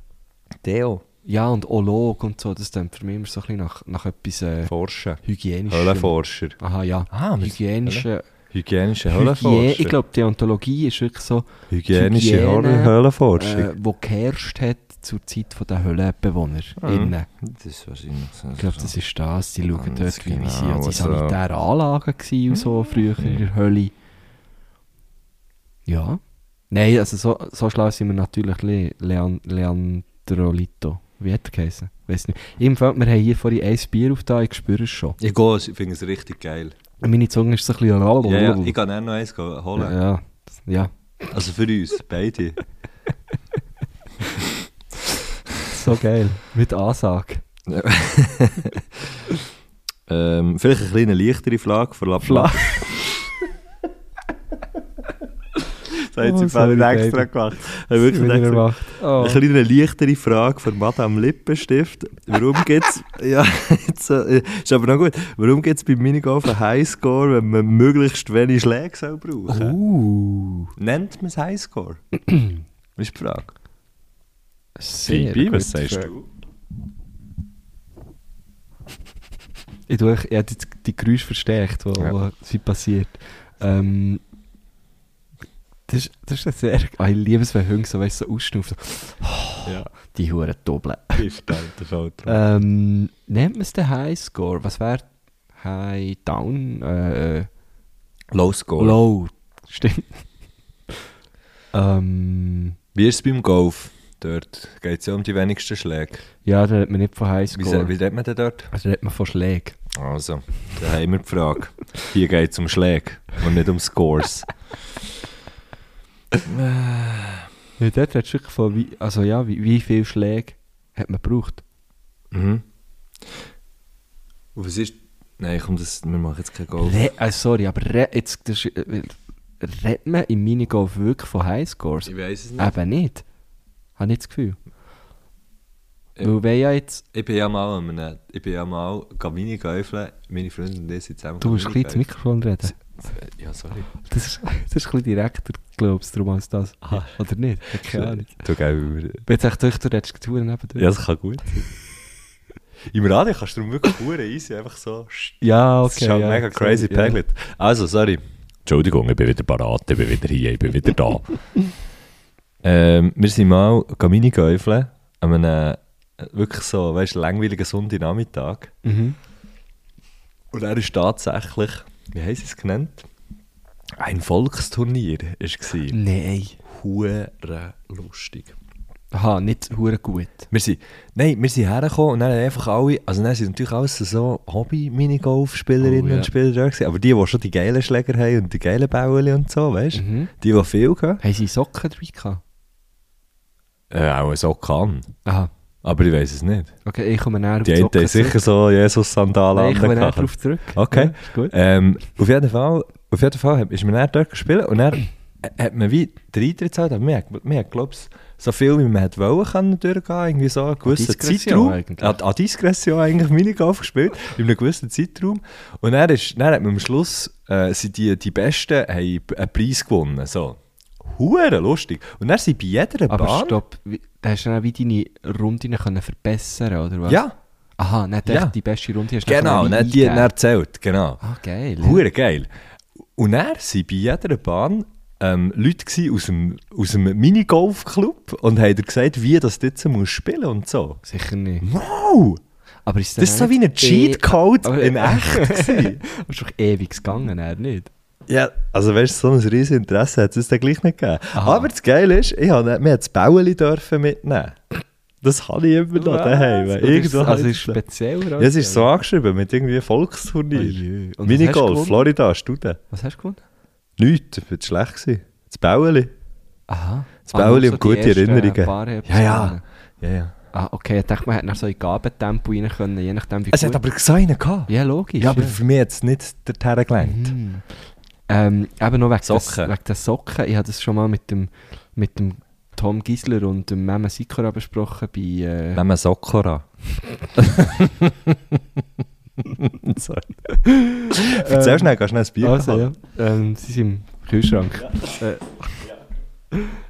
Deo. Ja, und Olog und so, das klingt für mich immer so ein bisschen nach, nach etwas äh, Forschen. hygienischem. Höllenforscher. Aha, ja. Ah, wir- Hygienische... Höllenforscher. ich glaube, Deontologie ist wirklich so, Hygienische Hygiene, Höllenforschung. äh, wo geherrscht hat zur Zeit der Höllenbewohner. innen. Das ist wahrscheinlich so. Ich glaube, das ist das. Die schauen dort, wie, wie sie genau, an die also- sanitären Anlagen waren und so früher in der Hölle. Ja. Nein, also so, so schlau sind wir natürlich Le Lean Leandrolito. Wie hat er geheißen? Weiß nicht. Jedenfalls, wir haben hier vorhin ein Bier auf da, ich spüre es schon. Ich gehe, ich finde es richtig geil. Meine Zunge ist so ein bisschen... Ja, ja, ich kann auch noch eins holen. ja, ja. Also für uns, beide. <laughs> So geil. Mit Ansage. <laughs> ähm, vielleicht eine kleine leichtere Frage für La Das hat Oh, sie sorry, vorhin extra baby. gemacht. Habe wirklich extra- gemacht. Oh. Eine kleine leichtere Frage von Madame Lippenstift. Warum gibt es... <laughs> ja, jetzt, äh, ist aber noch gut. Warum gibt es beim Minigolf einen Highscore, wenn man möglichst wenig Schläge soll brauchen Uh. Nennt man es Highscore? Das <clears throat> ist die Frage. Sehr gute was sagst Frage. du? Ich tue ich habe die, die Geräusche verstärkt, die Ja. ja. passiert. Ähm, das, ist- das ist ein sehr... Ah, ich liebe es, wenn Hunde so, weißt, so ausschnaufen. So, Ja, die Huren Doppel. ist halt der Fall. Ähm, nennt man es den Highscore? Was wäre High Down? Äh, Low Score. low. Stimmt. ähm, Wie ist es beim Golf? Dort geht es ja um die wenigsten Schläge. ja, da redet man nicht von Wie, Highscore. se- wie redet man denn dort? Also redet man von Schlägen. Also, da haben wir die Frage. Hier geht es um Schläge und nicht um Scores. <laughs> Ja, dort redest du wirklich von, wie, also ja, wie, wie viele Schläge hat man gebraucht? Mhm. Und was ist... Nein, komm, das, wir machen jetzt kein Golf. Re äh, sorry, aber re jetzt, das, äh, redet man im Minigolf wirklich von Highscores? Ich weiß es nicht. Eben nicht. Habe ich das Gefühl. Ja. Weil wenn ja jetzt, Ich bin ja mal, einem, ich bin ja mal Minigolfen. Meine Freundin und ich sind zusammen du musst ein bisschen ins Mikrofon reden. Ja, sorry. Das ist, das ist ein bisschen direkter, glaubst du, darum als das. Oder nicht? Ich keine Ahnung. Du, Ich bin jetzt echt durch, du redest Touren neben Ja, das kann gut sein. <laughs> Im Radio kannst du darum wirklich pure easy einfach so... ja Das ist schon ja, mega crazy ja. Paglet. Also, sorry. Entschuldigung, ich bin wieder parat, ich bin wieder hier, ich bin wieder da. <laughs> ähm, wir sind mal Minigolfen an einem äh, wirklich so, weißt du, langweiligen Sonntagnachmittag. Mhm. Und er ist tatsächlich, wie haben sie es genannt? Ein Volksturnier war es. Nein. Hure lustig. Aha, nicht hure gut. Wir sind, nein, wir sind hergekommen und dann haben einfach alle, also dann sind natürlich alles so Hobby-Minigolf-Spielerinnen Oh, ja. und Spieler da gewesen, aber die, die schon die geilen Schläger haben und die geilen Bäueli und so, weißt du? Mhm. Die, die viel gehen, Haben sie Socken dabei gehabt? äh, auch so kann. Aha. Aber ich weiß es nicht. Okay, ich komme näher auf Die die einen haben sicher so Jesus-Sandalen ich komme näher darauf zurück. Okay. Ja, gut. Ähm, auf jeden Fall, auf jeden Fall ist mir dann dort gespielt und dann hat man wie den Eintritt gezahlt, aber man hat, man hat glaube ich, so viel wie man hat wollen können durchgehen, irgendwie so einen gewissen Zeitraum. eigentlich. An, an Diskretion eigentlich Minigolf gespielt, in einem gewissen Zeitraum. Und dann, ist, dann hat man am Schluss, äh, sind die, die Besten haben einen Preis gewonnen, so. Hure lustig. Und dann sind bei jeder Aber Bahn... stopp, wie, da hast du dann wie deine Runden können verbessern oder was? Ja, Aha, nicht Ja. die beste Runde hast du genau, wie die dann erzählt, genau. Ah, geil. Hure geil. Und dann waren bei jeder Bahn ähm, Leute aus dem, aus dem Minigolfclub und haben gesagt, wie das jetzt muss spielen und so. Sicher nicht. Wow! Aber ist Das ist so wie ein Cheatcode aber- in echt. <laughs> Das ist doch ewig gegangen, er nicht? Ja, also weißt du, so ein riesiges Interesse hat es dann gleich nicht gegeben. Aha. Aber das Geile ist, ich habe, wir das Bäueli dürfen mitnehmen. Das habe ich immer noch daheim. Irgendwo also habe ist das- speziell oder? ja, es ist so angeschrieben mit irgendwie Oh Volksturnier. du Minigolf? Florida, Studien. Was hast du gewonnen? Nichts, das war schlecht. gewesen. Das Bäueli. Aha. Das Bäueli nur und gute Erinnerungen. Ja, ja. ja, ja. Ah, okay, ich dachte, man hätte nach so in Gabentempo rein können, je nachdem wie Es hat aber gesagt, einen gehabt. Ja, logisch. Ja, aber für mich hat es nicht dorthin gelenkt. Mhm. Ähm, eben noch wegen Socken. Des, wegen der Socken. Ich habe das schon mal mit dem, mit dem Tom Gisler und dem Meme Sikora besprochen bei... Äh, wir Sokora. <laughs> Sorry. Erzähl schnell, kannst du schnell ein Bier also, ja. Ähm, sie sind im Kühlschrank. Äh,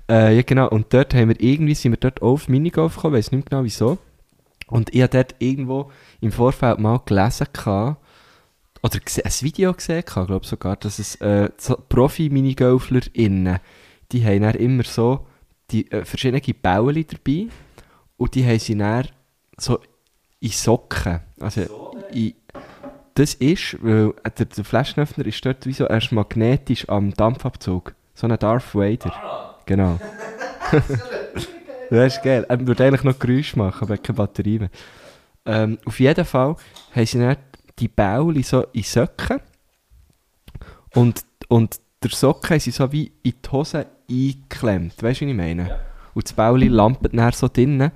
äh, ja, genau. Und dort haben wir irgendwie, sind wir dort auf Minigolf gekommen, weiß nicht mehr genau wieso. Und ich habe dort irgendwo im Vorfeld mal gelesen, gehabt, oder ein Video gesehen, glaube ich sogar, dass es äh, so Profi-MinigolflerInnen, die haben dann immer so die äh, verschiedene Bäueli dabei und die haben sie dann so in Socken, also in, das ist, weil der, der Flaschenöffner ist dort wie so erst magnetisch am Dampfabzug. So ein Darth Vader. Genau. <laughs> das ist geil. Er würde eigentlich noch Geräusche machen, aber keine Batterie mehr. Ähm, auf jeden Fall haben sie dann die Bauli so in Socken und, und der Socken sie so wie in die Hose eingeklemmt. Weißt du, wie ich meine? Und das Bauli lampet dann so drinnen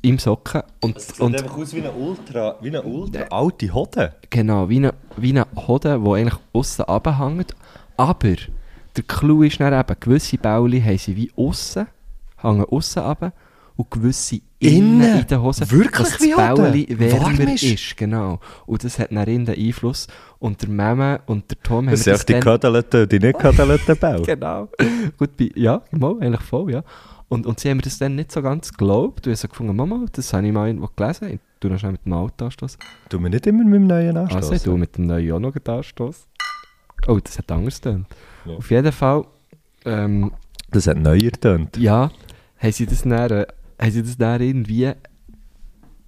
im Socken und, und einfach aus wie eine ultra, wie eine ultra alte Hode. Genau, wie eine, wie eine Hode, die eigentlich aussen runterhängt. Aber der Clou ist dann eben, gewisse Bauli haben sie wie aussen, hängen aussen runter und gewisse innen, Innen? in der Hose. Wirklich dass wie das Bauli Hoden? wärmer ist. ist? Genau. Und das hat dann innen den Einfluss. Und der Meme und der Tom haben Das mir sind echt die und die nicht Ködeleten Bau. <laughs> Genau. Gut, ja, mal, eigentlich voll, ja. Und, und sie haben mir das dann nicht so ganz geglaubt. Und ich habe so gefunden, Mama, das habe ich mal irgendwo gelesen. Ich tue noch schnell mit dem Auto anstoßen. Du mir nicht immer mit dem neuen Anstoß. Also, ich tue mit dem neuen auch noch einen Anstoß. Oh, das hat anders getan. Ja. Auf jeden Fall, ähm, Das hat neuer getönt. ja, haben sie das dann, äh, haben sie das dann irgendwie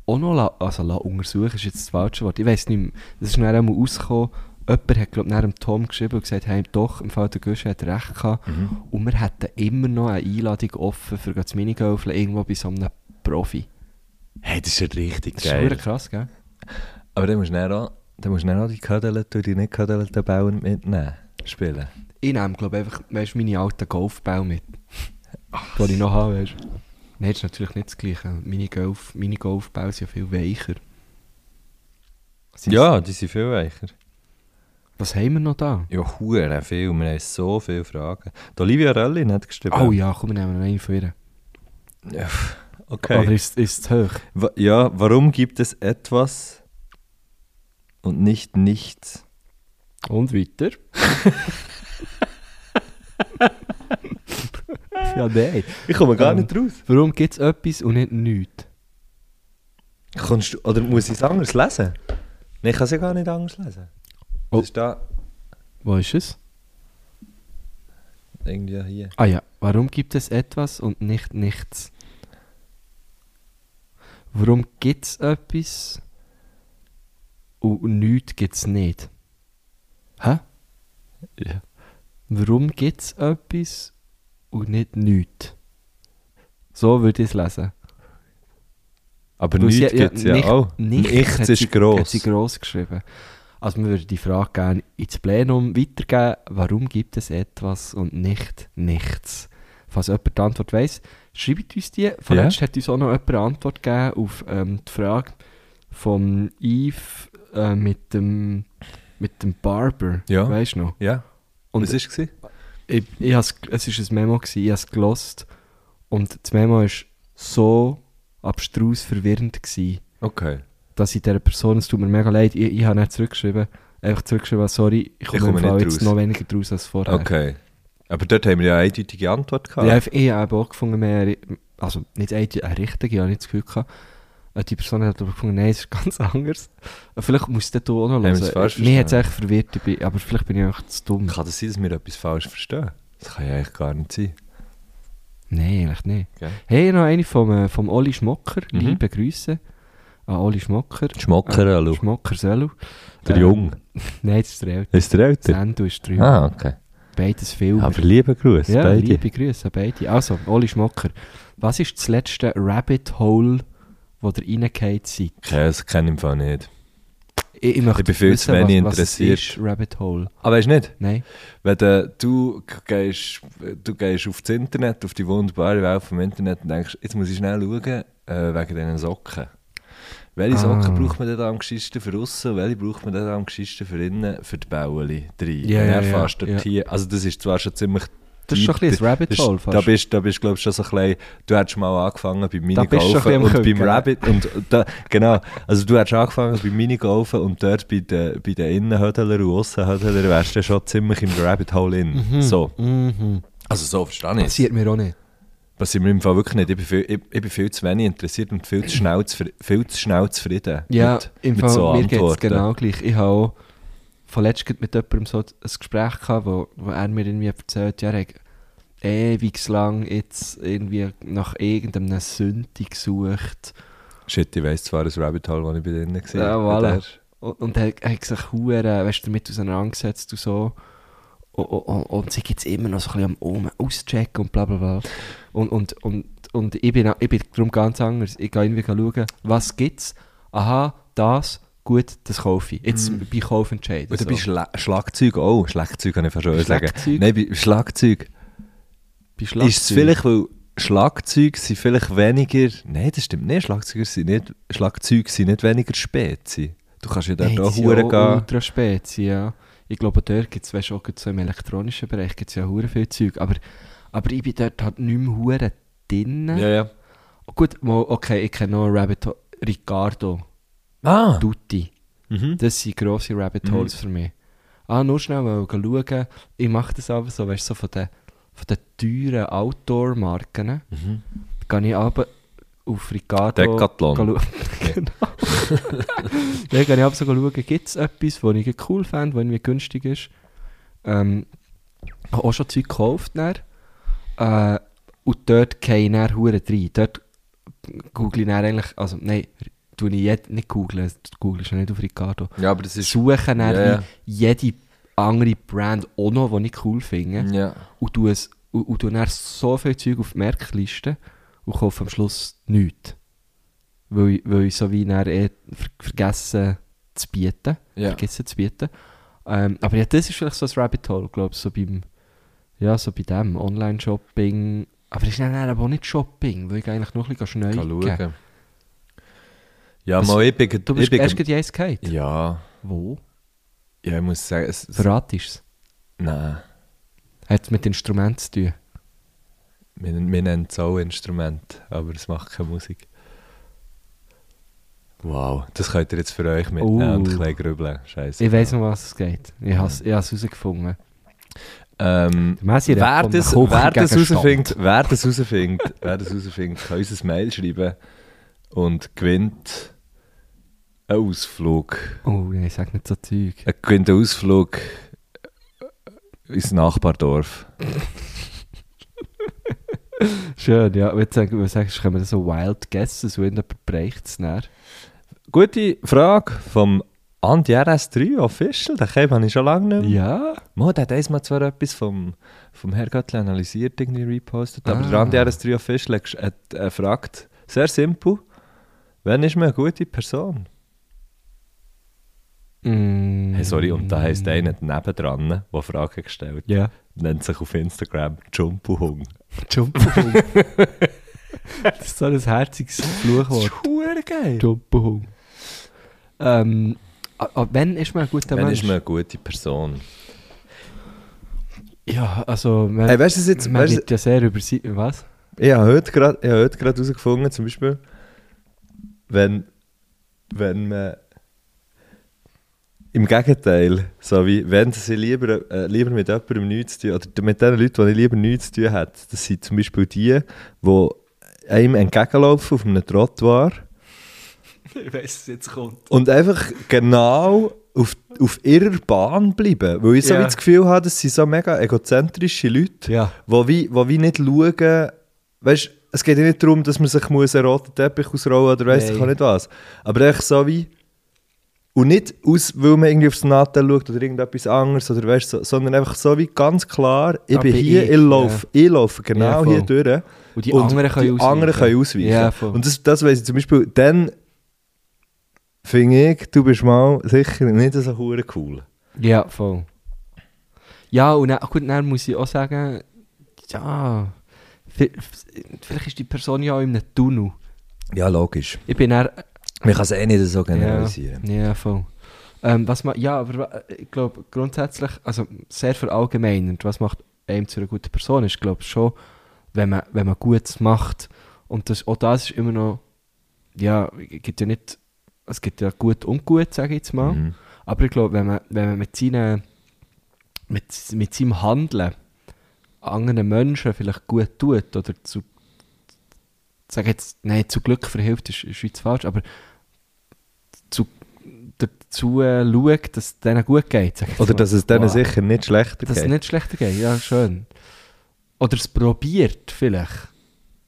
auch noch la, also la untersuchen, ist jetzt das falsche Wort. Ich weiß nicht mehr. Das ist dann einmal rausgekommen. Jemand hat, glaube ich, Tom geschrieben und gesagt, hey, doch, im Fall der Gusch hat recht gehabt. Mhm. Und wir hätten immer noch eine Einladung offen für das Minigolfen irgendwo bei so einem Profi. Hey, das ist ja richtig Das ist geil. schon krass, gell? Aber dann musst du dann auch, dann musst du dann auch die Ködeleten und die nicht Ködeleten Bauern mitnehmen. Spielen. Ich nehme, glaube ich, einfach weißt, meine alten Golfbälle mit. Die ich noch habe, weißt du. Nein, das ist natürlich nicht das Gleiche. Meine, Golf, meine Golfbälle sind ja viel weicher. Ist- Ja, die sind viel weicher. Was haben wir noch da? Ja, hure viel. Wir haben so viele Fragen. Die Olivia Rölli hat geschrieben. Oh ja, komm, wir nehmen noch einen von ihr. Ja, Oder Okay. ist, ist es hoch? Ja, warum gibt es etwas und nicht nichts? Und weiter? <laughs> ja, nein. Ich komme gar Ähm. nicht raus. Warum gibt es etwas und nicht nichts? Kannst du, oder muss ich es anders lesen? Nein, ich kann es ja gar nicht anders lesen. Oh. Das ist da Wo ist es? irgendwie hier. Ah ja, warum gibt es etwas und nicht nichts? Warum gibt es etwas und nichts gibt es nicht? Hä? Ja. Warum gibt es etwas und nicht nichts? So würde ich es lesen. Aber nichts gibt es ja nicht- auch. Nichts, ist sie, gross. Hat sie gross geschrieben. Also wir würden die Frage gerne ins Plenum weitergeben. Warum gibt es etwas und nicht nichts? Falls jemand die Antwort weiss, schreibt uns die. Vorletzt hat uns auch noch jemand eine Antwort gegeben auf ähm, die Frage von Yves äh, mit, dem, mit dem Barber. Ja. Weißt du noch? Ja. Und Was war es? Ich, ich has, es war ein Memo, gewesen, ich habe es gelost und das Memo war so abstrus verwirrend, gewesen, Okay. dass ich dieser Person, es tut mir mega leid, ich, ich habe nicht zurückgeschrieben, einfach zurückgeschrieben, sorry, ich komme, komme im Fall jetzt raus. noch weniger draus als vorher. Okay. Aber dort haben wir ja eine eindeutige Antwort gehabt. Ja, ich habe auch gefunden, mehr, also nicht eine, eine richtige, ich habe nicht das Gefühl gehabt. Äh, Die Person hat aber gefunden, nein, es ist ganz <laughs> anders. Äh, Vielleicht muss der auch noch hören. Mir hat es echt verwirrt, aber vielleicht bin ich einfach zu dumm. Kann das sein, dass wir etwas falsch verstehen? Das kann ja eigentlich gar nicht sein. Nein, eigentlich nicht. Gell? Hey, noch eine vom, äh, vom Oli Schmocker, Mhm. liebe Grüße an Oli Schmocker. Schmocker, Äh, hallo. Schmocker Selu. Der Ähm, Jung. <laughs> Nein, das ist der Ältere. Ist der älter? Sandu ist der Ah, okay. Beides viel. Aber liebe Grüße, ja, beide. liebe Grüße an beide. Also, Oli Schmocker. Was ist das letzte Rabbit Hole, wo ihr reingefallen seid? Okay, das kenne ich im Fall nicht. Ich, ich möchte Ich bin viel zu wenig was, interessiert. Was Rabbit Hole? Aber weißt du nicht? Nein? Wenn du, du, gehst, du gehst auf das Internet, auf die wunderbare Welt vom Internet und denkst, jetzt muss ich schnell schauen, äh, wegen diesen Socken. Welche Ah. Socken braucht man denn am geschicktesten für außen und welche braucht man denn am geschicktesten für innen, für die Bäueli drin? Ja, ja, ja, also das ist zwar schon ziemlich Das ist schon ein bisschen Rabbit Hole Da fast. bist du, bist, glaube ich, schon so ein bisschen, du hättest mal angefangen beim Da Minigolfen und am beim Küken. Rabbit und da, genau, also du hättest angefangen beim Minigolfen und dort bei den, bei den Innenhödler und Aussenhödler wärst du schon ziemlich im Rabbit Hole in. So. Mhm. Also so verstehe ich. Passiert mir auch nicht. Passiert mir im Fall wirklich nicht. Ich bin viel, ich, ich bin viel zu wenig interessiert und viel zu schnell, zu, viel zu schnell zufrieden Ja, mit, im mit Fall, so mir geht es genau gleich. Ich habe vorletzt mit jemandem so ein Gespräch gehabt, wo, wo er mir irgendwie erzählt, ja, er ewig lang jetzt irgendwie nach irgendeinem Sünde gesucht. Shit, ich weiss zwar das Rabbit Hole, wo ich bei denen war. Ja, aber voilà. Und, und er, er hat sich hure, weißt du, damit auseinandergesetzt und so. Und, und, und sie gibt es immer noch so ein bisschen am Omen auschecken und bla bla bla. Und, und, und, und ich, bin, ich bin darum ganz anders. Ich gehe irgendwie schauen, was gibt es. Aha, das, gut, das kaufe ich. Jetzt bei Kaufentscheid. Und du bist Schla Schlagzeug auch. Schlagzeug kann ich fast schon sagen. Schlagzeug? Nein, bei Schlagzeug. bei Ist es vielleicht, weil Schlagzeuge sind vielleicht weniger... Nein, das stimmt nicht. Schlagzeuge sind nicht, Schlagzeuge sind nicht weniger Spezi. Du kannst ja dort Nein, auch Huren gehen. ultra spezi, ja. Ich glaube, dort gibt es, weißt du, auch so im elektronischen Bereich gibt es ja hure viel Zeug. Aber, aber ich bin dort halt nicht mehr hure drin. Ja, ja. Gut, mal, okay, ich kenne noch Rabbit. Ricardo, Ah! Dutti. Mhm. Das sind grosse Rabbit Mhm. Holes für mich. Ah, nur schnell mal schauen. Ich mache das aber so, weißt du, so von den, von den teuren Outdoor-Marken. Mhm. Da gehe ich aber auf Ricardo. Decathlon. <laughs> <laughs> genau. Dann gehe ich aber so schauen, gibt es etwas, das ich cool fände, das irgendwie günstig ist. Ähm, habe auch schon Zeug gekauft. Dann. Äh, und dort gehe ich dann rein. Dort google ich dann eigentlich, also nein, tue ich jed, nicht googeln, du googelst ja nicht auf Ricardo. Ja, aber das ist... Suche wie jede andere Brand auch noch, die ich cool finde. Ja. Und tue, es, und, und tue dann so viel Zeug auf die Merkliste und kaufe am Schluss nichts. Weil, ich- weil ich so wie dann eh ver vergessen zu bieten. Ja. Vergessen zu bieten. Ähm, aber ja, das ist vielleicht so ein Rabbit Hole, glaube ich, so beim, ja, so bei dem Online-Shopping. Aber ist dann aber auch nicht Shopping, weil ich eigentlich noch ein bisschen schnell schauen. Ja, Was- mal ich bin... Du bist ich bin eins gehabt. Ja. Wo? Ja, ich muss sagen... Es, es, Verratest es? nein. Hat es mit Instrumenten zu tun? Wir, wir nennen es auch Instrument, aber es macht keine Musik. Wow, das könnt ihr jetzt für euch mitnehmen Oh. und ein bisschen grübeln. Scheiße. Ich weiß, um was es geht. Ich habe es herausgefunden. Ähm, wer, das, wer, das herausfindet, wer das herausfindet, wer das herausfindet, kann uns ein Mail schreiben und gewinnt einen Ausflug. Oh, nein, sag nicht so Zeug. Er gewinnt einen Ausflug ins Nachbardorf. <laughs> Schön, ja. Jetzt sagen, was sagst du, können wir so Wild Guesses, wenn jemand bereicht es näher? Gute Frage vom Andi RS3 Official, den habe ich schon lange nicht mehr. Ja. Mo, der hat einmal zwar etwas vom, vom Herrgöttli analysiert, irgendwie repostet, aber Ah. der Andi RS3 Official hat, hat äh, fragt, sehr simpel, wann ist man eine gute Person? Mm. Hey, sorry, und da heisst einer nebendran, der Fragen gestellt Ja. nennt sich auf Instagram Jumpuhung. Jumpuhung. <laughs> das ist so ein herziges Fluchwort. Hure geil. Jumpuhung. Ähm, a- a- wann ist man ein guter Wann Mensch? ist man eine gute Person? Ja, also man, Hey, weißt du es jetzt? man Weißt wird ja sehr über. Was? ich habe heute gerade ich habe heute gerade herausgefunden, zum Beispiel, wenn, wenn man im Gegenteil, so wie wenn sie lieber, äh, lieber mit jemandem nichts zu tun, oder mit den Leuten, die ich lieber nichts zu tun hätte, das sind zum Beispiel die, die einem entgegenlaufen auf einem Trottoir <laughs> Ich weiß, was jetzt kommt. und einfach genau auf, auf ihrer Bahn bleiben. Weil ich so wie das Gefühl habe, das sind so mega egozentrische Leute, Ja. die wie, wo wie nicht schauen, weißt, es geht ja nicht darum, dass man sich muss einen roten Teppich ausrollen oder weiss ich Nein. auch nicht was. Aber echt so wie, und nicht aus, weil man irgendwie aufs Nattel schaut oder irgendetwas anderes, oder weißt, so, sondern einfach so wie ganz klar, ich bin hier, ich, ich laufe, ich laufe genau Ja, hier durch. Und die und anderen können die ausweichen. anderen können ausweichen. Ja, und das, das weiss ich zum Beispiel, dann finde ich, du bist mal sicher nicht so cool. Ja, voll. Ja, und dann, gut, dann muss ich auch sagen, ja, vi- vielleicht ist die Person ja auch in einem Tunnel. Ja, logisch. Ich bin dann... Man kann es eh nicht so Ja, generalisieren. ja, voll. Ähm, was ma, ja, aber ich glaube grundsätzlich, also sehr verallgemeinernd, was macht einem zu einer guten Person, ist glaube schon, wenn man, wenn man Gutes macht. Und das, auch das ist immer noch, ja, es gibt ja nicht, es gibt ja gut und gut, sage ich jetzt mal. Mhm. Aber ich glaube, wenn man, wenn man mit, seinen, mit, mit seinem Handeln anderen Menschen vielleicht gut tut oder zu, sag jetzt, nein, zu Glück verhilft, ist, ist falsch, aber zu, dazu äh, schaut, dass es denen gut geht. Oder mal. dass es denen Wow. sicher nicht schlechter Dass es geht. nicht schlechter geht, ja, schön. Oder es probiert vielleicht.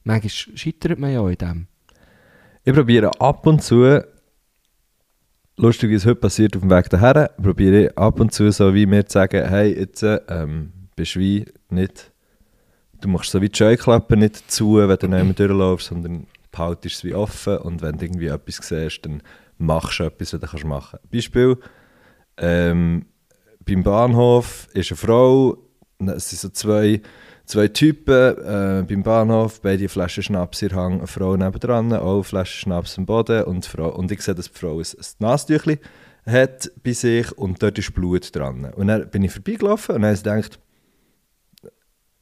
Manchmal scheitert man ja auch in dem. Ich probiere ab und zu, lustig wie es heute passiert auf dem Weg daher, probiere ich ab und zu so wie mir zu sagen, hey, jetzt ähm, bist du wie nicht, du machst so wie die Scheuklappe nicht zu, wenn du nicht mehr durchläufst, sondern behaltest es wie offen und wenn du irgendwie etwas siehst, dann machst du etwas, was du kannst machen kannst. Beispiel, ähm, beim Bahnhof ist eine Frau, es sind so zwei, zwei Typen äh, beim Bahnhof, beide Flaschen Schnaps der Hand, eine Frau nebendran, auch Flaschen Schnaps am Boden und, Frau, und ich sehe, dass die Frau ein, ein Nasentüchli hat bei sich und dort ist Blut dran. Und dann bin ich vorbeigelaufen und dann habe ich gedacht,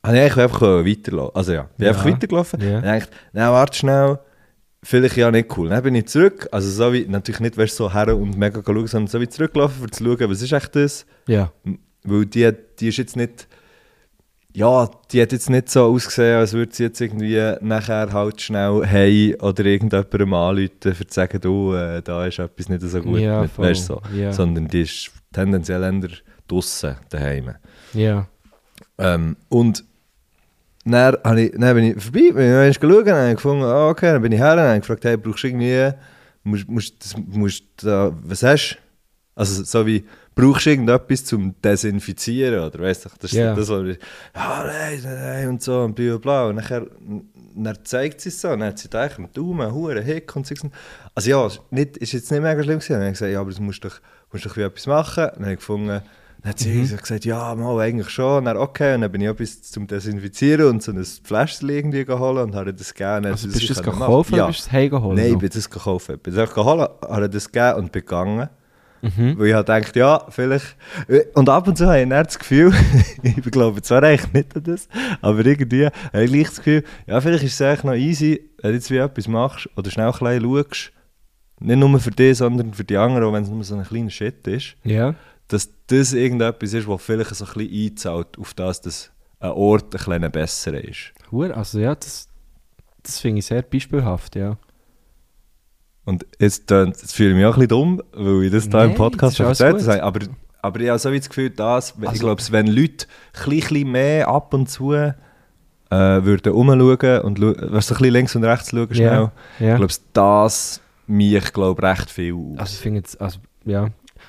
habe ich einfach weiterlaufen Also ja, bin Ja. einfach weitergelaufen Ja. und dachte, na warte schnell, vielleicht ja nicht cool. Dann bin ich zurück, also so wie, natürlich nicht du, so her und mega schauen, sondern so wie zurückgelaufen, um zu schauen, was ist echt das? Ja. Weil die, die ist jetzt nicht, ja, die hat jetzt nicht so ausgesehen, als würde sie jetzt irgendwie nachher halt schnell hey oder irgendjemandem anrufen, um zu sagen, du, äh, da ist etwas nicht so gut, Ja, mit, weißt, so. Ja. sondern die ist tendenziell eher draussen daheim. Ja. Ähm, und dann, habe ich, dann bin ich vorbei, bin ich schauen, dann habe ich gefunden, ah, okay, dann bin ich her, dann habe ich gefragt, hey, brauchst du irgendwie, musst, musst, das, musst da, was hast du? Also so wie, brauchst du irgendetwas zum Desinfizieren, oder weißt du, das ist Ja. das, was ich, ja, nein, nein, nein, und so, und bla, bla, und nachher, dann zeigt sie es so, dann hat sie da im Daumen, hure Hick und so. Also ja, nicht, ist jetzt nicht mega schlimm gewesen, dann habe ich gesagt, ja, aber du musst doch, musst doch wie etwas machen, dann habe ich gefunden, dann hat sie Mhm. so gesagt, ja, mal eigentlich schon. Und dann, okay, und dann bin ich etwas zum Desinfizieren und so ein Fläschchen irgendwie geholt und habe das gerne. Also bist du das gekauft oder Ja. bist du es heimgeholt? Nein, ich bin das gekauft. Ich bin das geholt, habe das gegeben und bin gegangen. Mhm. Weil ich halt gedacht, ja, vielleicht. Und ab und zu habe ich dann das Gefühl, <laughs> ich glaube zwar eigentlich nicht an das, aber irgendwie habe ich gleich das Gefühl, ja, vielleicht ist es eigentlich noch easy, wenn du jetzt wie etwas machst oder schnell ein bisschen schaust, nicht nur für dich, sondern für die anderen, auch wenn es nur so ein kleiner Shit ist, Ja. Dass das irgendetwas ist, was vielleicht so ein bisschen einzahlt auf das, dass ein Ort ein bisschen besser ist. Hure, also ja, das, das finde ich sehr beispielhaft, ja. Und jetzt, jetzt fühle ich mich auch ein bisschen dumm, weil ich das da im Podcast das erzählt habe. Aber, aber ich habe so das Gefühl, dass, ich Also- glaube, wenn Leute ein bisschen mehr ab und zu äh, würden umschauen und weißt, so ein bisschen links und rechts schauen schnell, Ja, ja. ich glaube, das mich, glaube recht viel aus. Also ich finde jetzt, also, ja.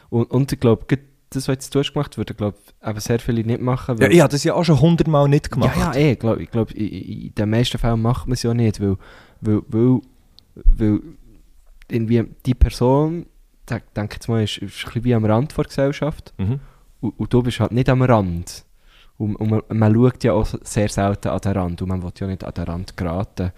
Und, und ich glaube, das, was jetzt du hast gemacht, würden, glaube ich, sehr viele nicht machen. ja, ich habe das ja auch schon hundertmal nicht gemacht. Ja, ja, eh, glaub, ich glaube, in, den meisten Fällen macht man es ja nicht, weil, weil, weil, weil irgendwie die Person, denk, denk jetzt mal, ist, ist ein bisschen wie am Rand der Gesellschaft Mhm. und, und du bist halt nicht am Rand. Und, und man, man schaut ja auch sehr selten an den Rand und man will ja nicht an den Rand geraten.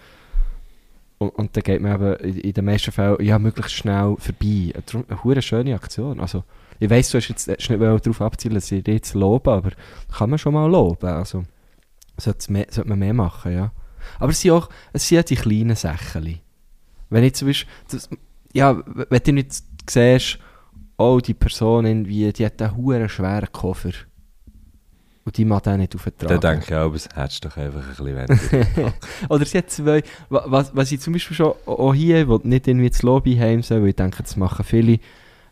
Und, und dann geht man eben in, den meisten Fällen ja, möglichst schnell vorbei. Darum Eine schöne Aktion. Also, Ich weiss, du hast jetzt hast nicht darauf abzielen, dass ich dich jetzt lobe, aber kann man schon mal loben. Also, sollte, mehr, man mehr machen, ja. Aber es sind auch es sind die kleinen Sachen. Wenn ich zum Beispiel, das, ja, wenn du nicht siehst, oh, die Person irgendwie, die hat einen huere schweren Koffer. Und die mag den nicht auftragen. Dann denke ich auch, es hättest doch einfach ein bisschen weniger. <laughs> Oder sie hat zwei, wa- was, was ich zum Beispiel schon auch hier, wo nicht irgendwie das Lobby heim soll, weil ich denke, das machen viele,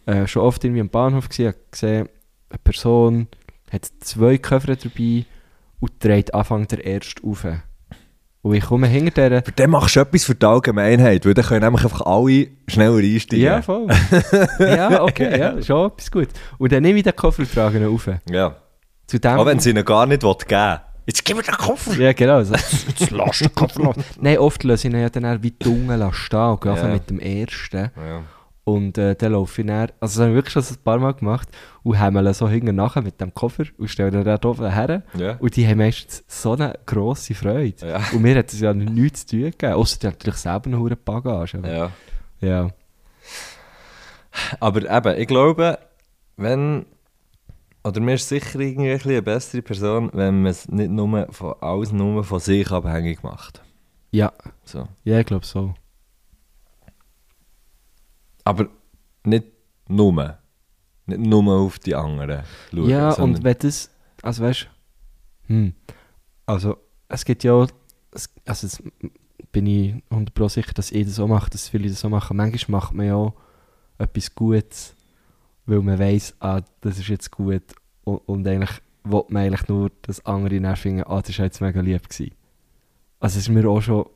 äh, schon oft irgendwie am Bahnhof gesehen, gesehen, eine Person hat zwei Koffer dabei und dreht Anfang der erste auf. Und ich komme hinter der... Für den machst du etwas für die Allgemeinheit, weil dann können nämlich einfach alle schneller einsteigen. Ja, voll. <laughs> ja, okay, ja, schon etwas gut. Und dann nehme ich den Koffer und trage ihn auf. ja. Zu dem, Auch wenn sie ihnen gar nicht geben will. Jetzt gib mir den Koffer! Ja, genau. So. <laughs> Jetzt lass den Koffer los. Nein, oft lasse ich ihn ja dann eher wie lassen stehen und gehe einfach mit dem ersten. Ja. Und äh, dann laufe ich dann, also das habe ich wirklich schon ein paar Mal gemacht, und haben so hinten nachher mit dem Koffer und stellen ihn dort oben her. Ja. Und die haben meistens so eine grosse Freude. Ja. Und mir hat es ja nichts zu tun gegeben, außer die haben natürlich selber eine hohe Bagage. Aber, ja. ja. Aber eben, ich glaube, wenn. Oder mir ist sicher irgendwie eine bessere Person, wenn man es nicht nur von alles nur von sich abhängig macht. Ja, So. ja, ich glaube so. Aber nicht nur. Nicht nur auf die anderen schauen. ja, und wenn das, also weißt du, hm, also es gibt ja auch, also es, bin ich 100% sicher, dass ich das so mache, dass viele das so machen. Manchmal macht man ja auch etwas Gutes, weil man weiss, ah, das ist jetzt gut und, und eigentlich will man eigentlich nur, dass andere dann finden, ah, das war jetzt mega lieb gewesen. Also es ist mir auch schon,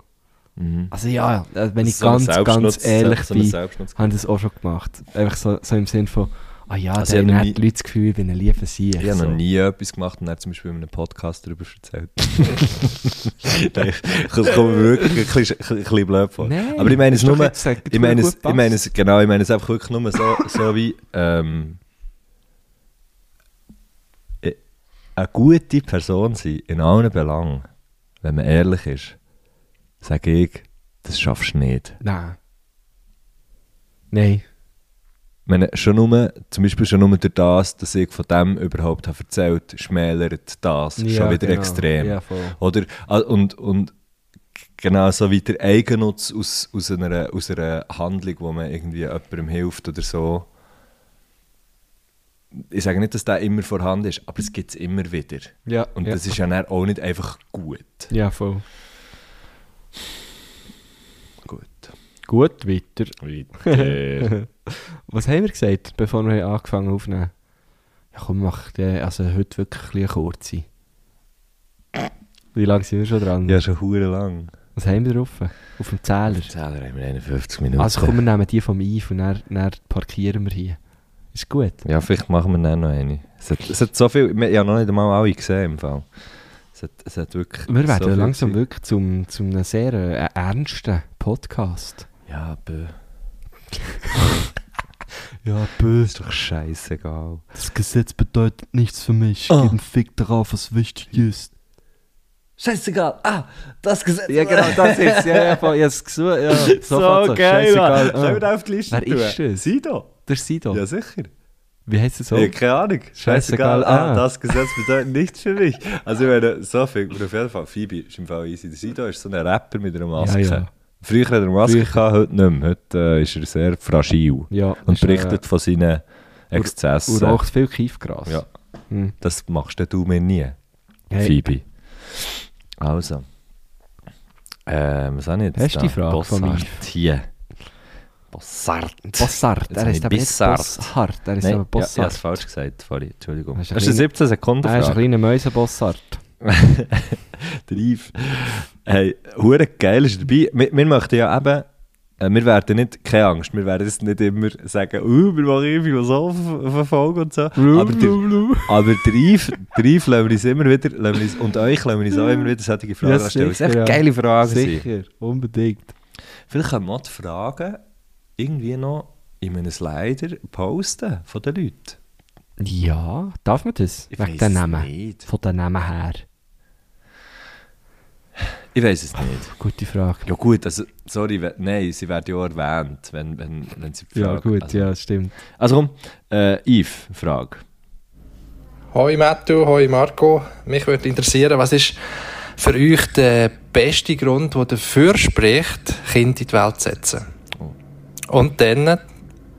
Mhm. also ja, wenn ich So ein ganz, ganz ehrlich bin, haben das auch schon gemacht. Einfach so, so im Sinn von, ah ja, Also dann hab haben die Leute das Gefühl, ich bin ein lieber Sieg. Ich habe so. noch nie etwas gemacht und dann zum Beispiel in einem Podcast darüber erzählt. <laughs> Nein, ich- das kommt mir wirklich ein bisschen, ein bisschen blöd vor. Nein, Aber ich meine es nur, ich meine es, ich meine es, genau, ich meine es einfach wirklich nur so, so wie, ähm, äh, eine gute Person sein, in allen Belangen, wenn man ehrlich ist, sage ich, das schaffst du nicht. Nein. Nein. Meine, schon nur, zum Beispiel schon nur durch das, dass ich von dem überhaupt habe erzählt, schmälert das schon Ja, wieder genau. extrem. Ja. Oder, und, und genau so wie der Eigennutz aus, aus, einer, aus einer Handlung, wo man irgendwie jemandem hilft oder so. Ich sage nicht, dass der immer vorhanden ist, aber es gibt es immer wieder. Ja, Und ja. das ist ja auch nicht einfach gut. Ja, voll. Gut. Weiter. Weiter. <laughs> Was haben wir gesagt, bevor wir angefangen aufnehmen? Ja komm, mach den, also heute wirklich ein bisschen kurze. Wie lange sind wir schon dran? ja, schon hure lang. Was haben wir drauf? Auf dem Zähler? Zähler haben wir 51 Minuten. Also komm, wir nehmen die vom Eve und dann, dann parkieren wir hier. Ist gut. Ja, vielleicht machen wir dann noch eine. Es hat, es hat so viel, ich habe noch nicht einmal alle gesehen im Fall. Es hat, es hat wirklich Wir werden so langsam wirklich zum, zum einem sehr äh, ernsten Podcast. Ja, bö. <laughs> Ja, böse. Ist doch scheißegal. Das Gesetz bedeutet nichts für mich. Ich Ah. gebe einen Fick darauf, was wichtig ist. Scheißegal. Ah, das Gesetz. Ja, genau, das ist Ja, ja, voll. Hab's gesucht. Ja, <laughs> so, sofort geil, Scheißegal. Sollen wir Ah. auf die Liste Wer ist das? Sido. Der Sido. Ja, sicher. Wie heißt es so? Ja, keine Ahnung. Scheißegal, Scheißegal. Ah, ah. das Gesetz bedeutet nichts für mich. Also, ich meine, so viel. Aber auf jeden Fall, Phoebe ist im Fall easy. Der Sido ist so ein Rapper mit einer Maske. Ja, ja. Früher hat er Maske gehabt, heute nicht mehr. Heute äh, ist er sehr fragil. Ja, Und ist, äh, berichtet von seinen Exzessen. Und raucht viel Kiefgras. Ja. Hm. Das machst du mir nie, Hey, Phoebe. Also. Ähm, was ich jetzt Hast du die Frage von Bossart. mir? Hier. Bossart. Bossart. Er ist aber nicht. Bossart. Er ist Nein, aber ja, ich habe Bossart. es falsch gesagt vorhin. Entschuldigung. Das ist ist ein eine 17 Sekunden er ist ein Frage. kleiner Mäuse-Bossart. <laughs> Der Yves. Hey, hure geil ist dabei. Wir, wir möchten ja eben, äh, wir werden nicht, keine Angst, wir werden jetzt nicht immer sagen, uh, wir machen hier Philosophen auf eine Folge und so. aber der, aber der Yves, der Yves lassen wir uns immer wieder, lassen uns, und euch lassen wir uns auch immer wieder solche Fragen Ja, stellen. Das ist echt ja. geile Fragen. Sicher, unbedingt. Vielleicht können wir die Fragen irgendwie noch in einem Slider posten von den Leuten. Ja, darf man das? Ich Wegen den Namen. nicht. Von den Namen her. Ich weiß es nicht. Gute Frage. Ja gut, also, sorry, we- nein, sie werden ja erwähnt, wenn, wenn, wenn sie die Ja, gut, also, ja, stimmt. Also komm, äh, Yves, Frage. Hoi Matthew, hoi Marco. Mich würde interessieren, was ist für euch der beste Grund, der dafür spricht, Kinder in die Welt zu setzen? Und dann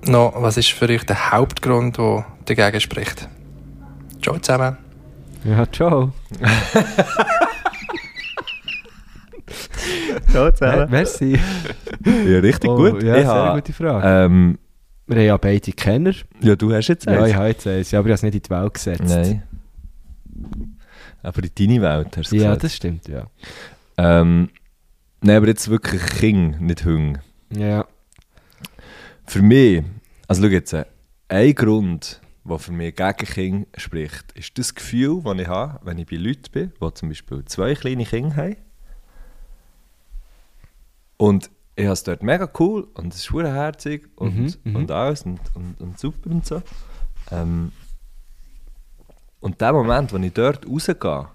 noch, was ist für euch der Hauptgrund, der dagegen spricht? Ciao zusammen. Ja, ciao. <laughs> <laughs> Ja, Mer- Merci. Ja, richtig Oh, gut. Ja, ich sehr habe, gute Frage. ähm, Wir haben ja beide Kenner. ja, du hast jetzt Ja, eins. ich habe jetzt eins. Ja, aber ich habe es nicht in die Welt gesetzt. Nein. Aber in deine Welt hast du Ja, gesagt. das stimmt, ja. Ähm, nein, aber jetzt wirklich King, nicht Hung. Ja. Für mich, also schau jetzt, äh, ein Grund, der für mich gegen King spricht, ist das Gefühl, das ich habe, wenn ich bei Leuten bin, die zum Beispiel zwei kleine Kinder haben. Und ich habe es dort mega cool und es ist herzig und, Mhm, mhm. und alles und, und, und super und so. Ähm, und der Moment, wo ich dort rausgehe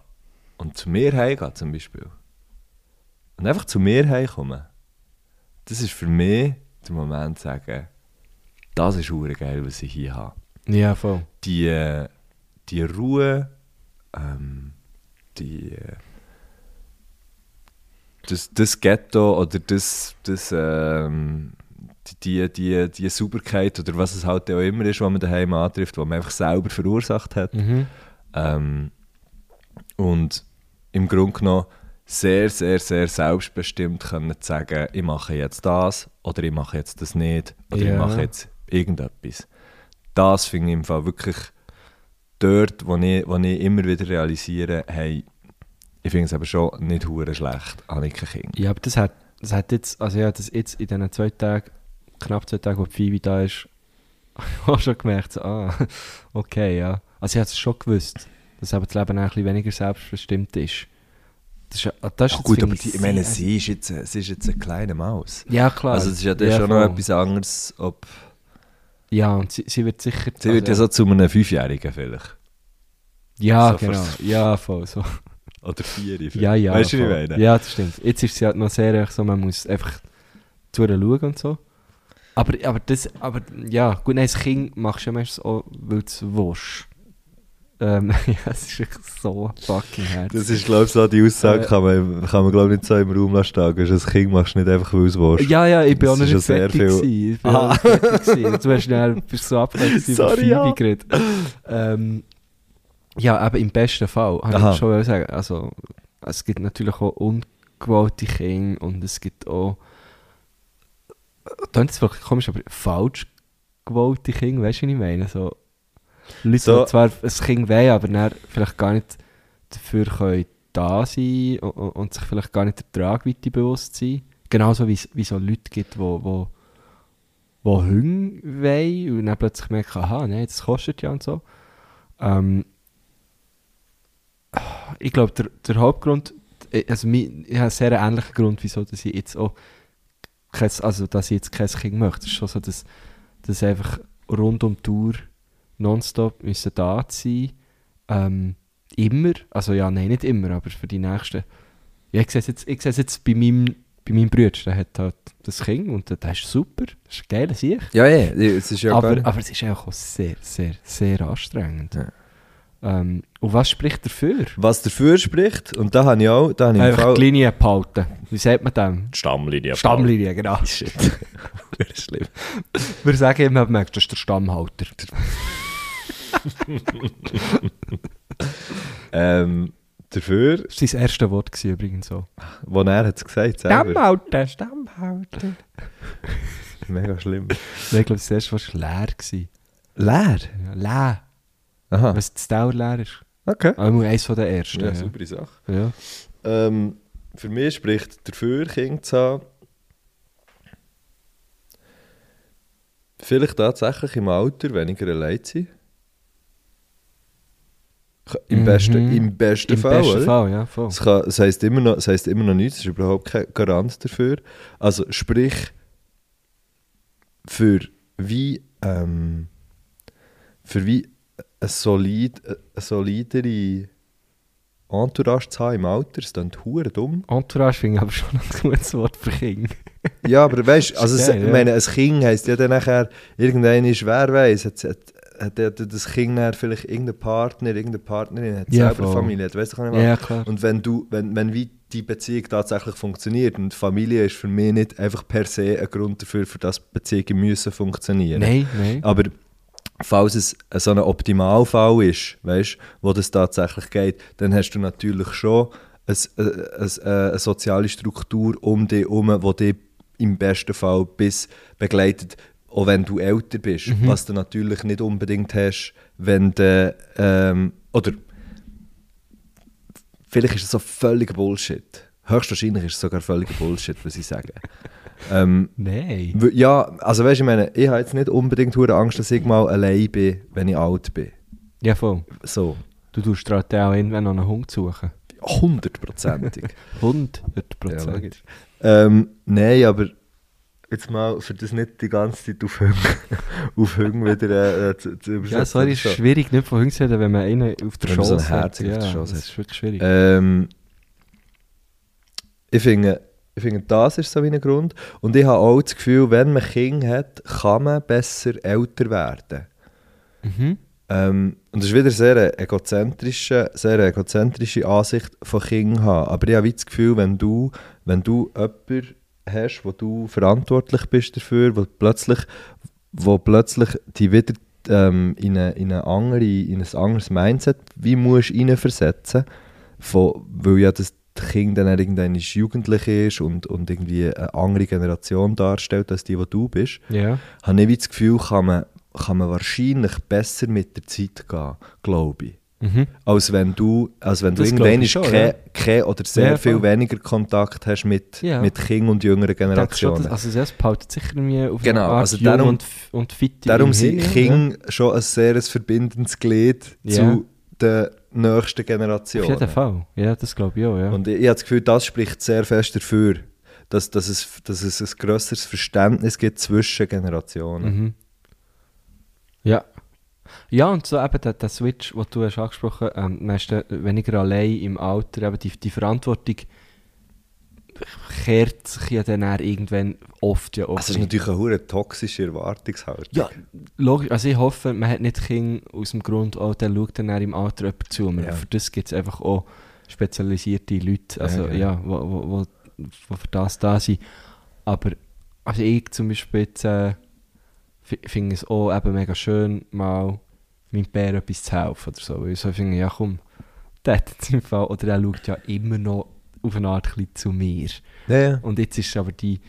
und zu mir heimgehe zum Beispiel und einfach zu mir heimkomme, das ist für mich der Moment zu sagen, das ist hure geil, was ich hier habe. Ja, voll. Die, äh, die Ruhe, ähm, die, äh, das, das Ghetto oder das, das ähm, die, die, die Sauberkeit oder was es halt auch immer ist, was man daheim antrifft, was man einfach selber verursacht hat. Mhm. Ähm, und im Grunde genommen sehr, sehr, sehr selbstbestimmt können zu sagen, ich mache jetzt das oder ich mache jetzt das nicht oder ich Ja. mache jetzt irgendetwas. Das finde ich im Fall wirklich dort, wo ich, wo ich immer wieder realisiere, hey, ich finde es aber schon nicht hure schlecht, habe ich kein Kind. Ja, aber das hat, das hat jetzt, also ja, das jetzt in diesen zwei Tagen, knapp zwei Tagen, wo die Phoebe da ist, <laughs> auch schon gemerkt, so, ah, <laughs> okay, ja. Also ich habe es schon gewusst, dass aber das Leben ein bisschen weniger selbstbestimmt ist. Das ist, ja- das ist Ach gut, aber die, ich meine, sie ist jetzt, sie ist jetzt eine kleine Maus. Ja, klar. Also es ist ja, das ist schon noch voll. etwas anderes, ob... Ja, und sie, sie wird sicher... Sie wird ja also- so zu einem Fünfjährigen vielleicht. Ja, so genau. Ja, voll so. Oder vier. vielleicht. Ja, ja. Weißt du, wie ich meine? Ja, das stimmt. Jetzt ist sie halt noch sehr so, man muss einfach zu ihr schauen und so. Aber, aber das, aber ja, gut, nein, das Kind machst du ja meistens auch, weil du es willst. Ähm, <laughs> ja, es ist wirklich so fucking herzig. Das ist, glaube ich, so die Aussage, Äh, kann man, kann man glaube ich, nicht so im Raum lassen. stehen. Ein Kind machst du nicht einfach, weil du es willst. Ja, ja, ich bin Das auch nicht fertig viel- gewesen. Ich bin Aha. auch nicht fertig gewesen. Du hast schnell, bist so <laughs> abgelenkt über Sorry, ja. Geredet. Ähm, ja, aber im besten Fall, habe Aha. ich schon sagen. Also, es gibt natürlich auch ungewollte Kinder und es gibt auch, klingt jetzt vielleicht komisch, aber falsch gewollte Kinder, weißt du, was ich meine? So, Leute, So. die zwar ein Kind wollen, aber dann vielleicht gar nicht dafür können da sein und, und- sich vielleicht gar nicht der Tragweite bewusst sein. Genauso wie es so Leute gibt, die wo, wo, wo Hunger wollen und dann plötzlich merken, aha, nein, das kostet ja und so. Ähm, ich glaube, der, der Hauptgrund, äh, also mi- ich habe einen sehr ähnlichen Grund, wieso dass ich jetzt auch kein, also dass ich jetzt kein Kind möchte. Es ist schon so, dass, dass einfach rund um die Tour nonstop müssen da sein ähm, immer, also ja, nein, nicht immer, aber für die nächsten. Ja, ich sehe es jetzt, ich sehe es jetzt bei meinem, bei meinem Bruder, der hat halt das Kind und der ist super, das ist ein geiler Sieg. Ja, ja, es ist ja aber, aber es ist auch sehr, sehr, sehr anstrengend. Ja. Ähm, und was spricht dafür? Was dafür spricht, und da habe ich auch, da habe ich Einfach Fall... die Linie behalten. Wie sagt man dem? Stammlinie. Stammlinie, genau. <laughs> Shit. Verdammt schlimm. Wir sagen immer, man merkt, das ist der Stammhalter. <laughs> Ähm, dafür, Das war sein erstes Wort gewesen, übrigens so. wo er hat es gesagt selber. Stammhalter, Stammhalter. Mega schlimm. Ich glaube, das erste Wort war leer. Gewesen. Leer? Ja, leer. Aha. Was das leer ist. Okay. Aber eins von den ersten. Ja, Ja, saubere Sache. ja. Ähm, für mich spricht dafür, Kinder zu haben, vielleicht tatsächlich im Alter weniger allein zu sein. Im, Mhm. besten, Im besten Im Fall, besten oder? Fall, ja, voll. Es, kann, es, heisst immer noch, es heisst immer noch nichts, es ist überhaupt kein Garant dafür. Also sprich, für wie, ähm, für wie eine, solid, eine solidere Entourage zu haben im Alter, es klingt hure dumm. Entourage finde ich aber schon ein gutes Wort für Kinder. <laughs> Ja, aber weißt du, also es, geil, ich ja. meine, ein Kind heisst ja dann nachher, irgendein ist, wer weiß, hat, hat, hat, hat das Kind dann vielleicht irgendeinen Partner, irgendeine Partnerin, hat Ja, selber eine voll. Familie, weißt du, was ich? Ja, klar. Und wenn du, wenn, wenn wie die Beziehung tatsächlich funktioniert und Familie ist für mich nicht einfach per se ein Grund dafür, für das Beziehungen müssen funktionieren. Nein, nein. Aber falls es so ein Optimalfall ist, weißt, wo das tatsächlich geht, dann hast du natürlich schon ein, ein, ein, eine soziale Struktur um dich herum, die dich im besten Fall bis begleitet, auch wenn du älter bist. Was du natürlich nicht unbedingt hast, wenn du, ähm, oder vielleicht ist es so völliger Bullshit. Höchstwahrscheinlich ist es sogar völliger Bullshit, was ich sage. <laughs> ähm, Nein. Ja, also weißt du, ich meine, ich habe jetzt nicht unbedingt Angst, dass ich mal allein bin, wenn ich alt bin. Ja, voll. So, Du tust dir halt auch irgendwann noch einen Hund suchen. hundertprozentig. <laughs> 100 ja, ähm, Nein, aber jetzt mal, für das nicht die ganze Zeit auf Hüng, <laughs> auf Hüng wieder äh, zu, zu übersetzen. Ja, sorry, ist schwierig, nicht von Hunden zu reden, wenn man einen auf der man so hat. Ja, auf der Schoss das ist wirklich schwierig. Ähm, ich finde, ich finde, das ist so wie ein Grund. Und ich habe auch das Gefühl, wenn man Kinder hat, kann man besser älter werden. Mhm. Ähm, und das ist wieder sehr eine egozentrische, sehr egozentrische Ansicht von Kindern haben. Aber ich habe das Gefühl, wenn du, wenn du jemanden hast, wo du verantwortlich bist dafür, wo plötzlich, wo plötzlich die wieder ähm, in, eine, in, eine andere, in ein anderes Mindset wie musst hineinversetzen von, weil ja das Kind dann irgendwann jugendlich ist und, und irgendwie eine andere Generation darstellt als die, die du bist Ja. habe ich das Gefühl, kann man, kann man wahrscheinlich besser mit der Zeit gehen, glaube ich. Mhm. Als wenn du, als wenn du Das irgendwann schon, kein, ja. kein oder sehr Ja, viel voll. weniger Kontakt hast mit, Ja. mit Kindern und jüngeren Generationen. dass, also es behaltet sicher irgendwie auf Genau, Art also darum- und, und fit Darum sind Kinder schon ein sehr ein verbindendes Glied zu den nächsten Ja. Generationen. Auf jeden Fall. Ja, das glaube ich auch, ja. Und ich, ich habe das Gefühl, das spricht sehr fest dafür, dass, dass, es, dass es ein grösseres Verständnis gibt zwischen Generationen. Mhm. Ja. Ja, und so eben der, der Switch, den du hast angesprochen hast, ähm, weniger allein im Alter, eben die, die Verantwortung kehrt sich ja dann irgendwann oft ja auch Also es ist natürlich eine hure toxische Erwartungshaltung. Ja, logisch. Also ich hoffe, man hat nicht Kinder aus dem Grund, oh, der schaut dann im Alter jemand zu. Aber Ja. Für das gibt es einfach auch spezialisierte Leute, also Ja, ja, ja. wo, wo, wo, wo für das da sind. Aber also ich zum Beispiel jetzt, äh, fi- finde es auch eben mega schön, mal meinem Bär etwas zu helfen oder so. Weil ich so finde, ja komm, der hat jetzt im Fall, oder er schaut ja immer noch auf eine Art ein zu mir. Ja, ja. Und jetzt ist aber die,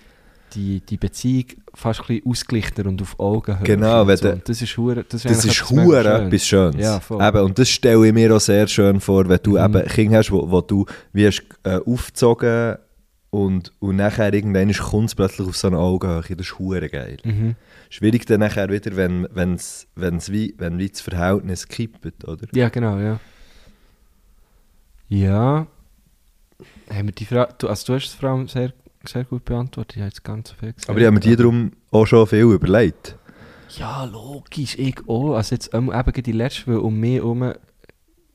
die, die Beziehung fast ein bisschen ausgeglichener und auf Augenhöhe. Genau, und so. Und das ist hure, das, Das eigentlich ist hure schön. etwas Schönes. Ja. Eben, und das stelle ich mir auch sehr schön vor, wenn du Mhm. eben Kinder hast, wo, wo du wie hast, äh, aufgezogen und, und nachher irgendwann kommt es plötzlich auf so eine Augenhöhe. Das ist hure geil. Mhm. Schwierig dann nachher wieder, wenn, wenn's, wenn's wie, wenn wie das Verhältnis kippt, oder? Ja, genau, ja. Ja. Haben wir die Frage, du, also du hast es vor allem sehr, sehr gut beantwortet, ich habe jetzt ganz viel gesagt. Aber ich habe mir die darum auch schon viel überlegt. Ja, logisch, ich auch. Also jetzt ähm, eben die letzte, weil um mich herum...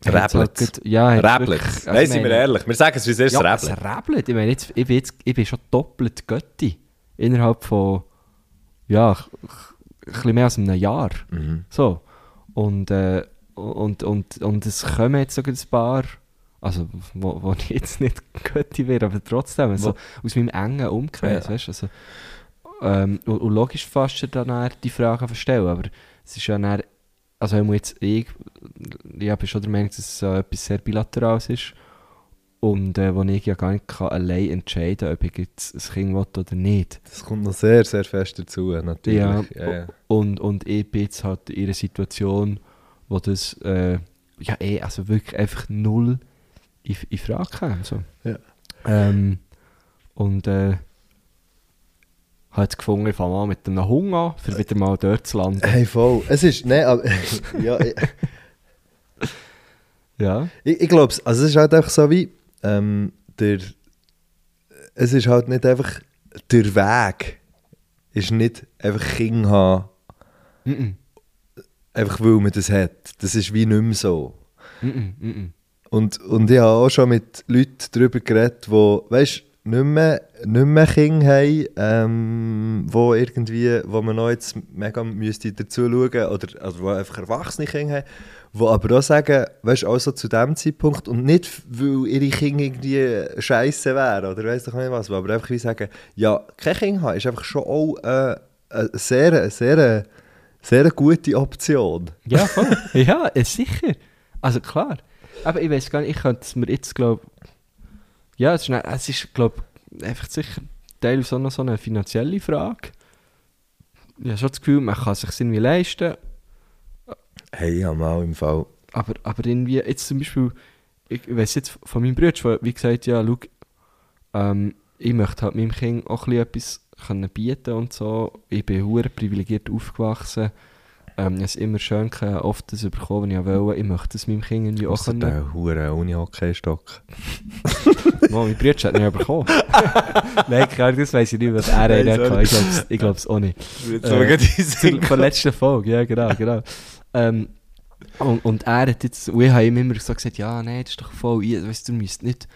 Räbelt's. Halt Ja, wirklich- also Nein, sind wir ehrlich. Wir sagen es, wie es ist, Ja, es räbelt. räbelt. Ich meine, jetzt, ich, bin jetzt, ich bin schon doppelt Götti. Innerhalb von, ja, ein mehr als einem Jahr. Mhm. So. Und, äh, und, und, und es kommen jetzt sogar ein paar, also wo, wo ich <laughs> jetzt nicht Götti wäre, aber trotzdem, also, aus meinem engen Umkreis, Ja. weißt also, ähm, und, und logisch fast dann die Frage verstellen, aber es ist ja dann, also wenn jetzt ich, ich bin schon der Meinung, dass es so etwas sehr Bilaterales ist und äh, wo ich ja gar nicht kann allein entscheiden kann, ob ich jetzt ein Kind will oder nicht. Das kommt noch sehr, sehr fest dazu, natürlich. Ja, Ja, ja. Und, und ich bin jetzt halt in einer Situation, wo das äh, ja eh, also wirklich einfach null in, in Frage kam. So. Ja. Ähm, und äh, habe jetzt gefunden, ich fange mal mit einem Hunger an, für wieder mal dort zu landen. Hey, voll. Es ist, nein, aber, <laughs> ja, ich, Ja. ich, ich glaube, also es ist halt einfach so wie, ähm, der, es ist halt nicht einfach, der Weg ist nicht einfach Kinder haben, Mm -mm. einfach weil man das hat. Das ist wie nicht mehr so. -mm. Und, und ich habe auch schon mit Leuten darüber geredet, die, weißt nicht mehr, nicht mehr Kinder haben, ähm, wo irgendwie, wo man noch jetzt mega müsste dazu schauen oder also wo einfach erwachsene Kinder haben, die aber auch sagen, weißt du, also zu dem Zeitpunkt und nicht, weil ihre Kinder irgendwie scheiße wären oder weiss doch nicht was, aber einfach wie sagen, ja, kein Kind haben ist einfach schon auch äh, eine sehr, sehr, sehr gute Option. Ja, voll. ja, sicher. Also klar. Aber ich weiß gar nicht, ich könnte es mir jetzt, glaube ja, es ist, nicht- es ist glaube einfach sicher teilweise auch noch so eine finanzielle Frage. Ich habe schon das Gefühl, man kann es sich irgendwie leisten, Hey, habe mal im Fall... aber, aber irgendwie, jetzt zum Beispiel, ich weiß jetzt von meinem Bruder, der wie gesagt, ja, schau, ähm, ich möchte halt meinem Kind auch ein bisschen etwas können bieten und so. Ich bin hure privilegiert aufgewachsen. Ähm, ich immer schön gehabt, oft das bekommen, wenn ich wollte. Ich möchte es meinem Kind irgendwie auch können. der hure Uni-Hockey-Stock. <laughs> Mal, mein Bruder hat nicht bekommen. <laughs> Nein, klar, das weiss ich nicht, was er hatte. Ich glaube es ich glaub's auch nicht. <laughs> Äh, äh, Von der letzten Folge, ja, genau, genau. Ähm, und, und er hat jetzt, und ich habe ihm immer so gesagt, ja, nein, das ist doch voll, weißt, du, du müsst nicht,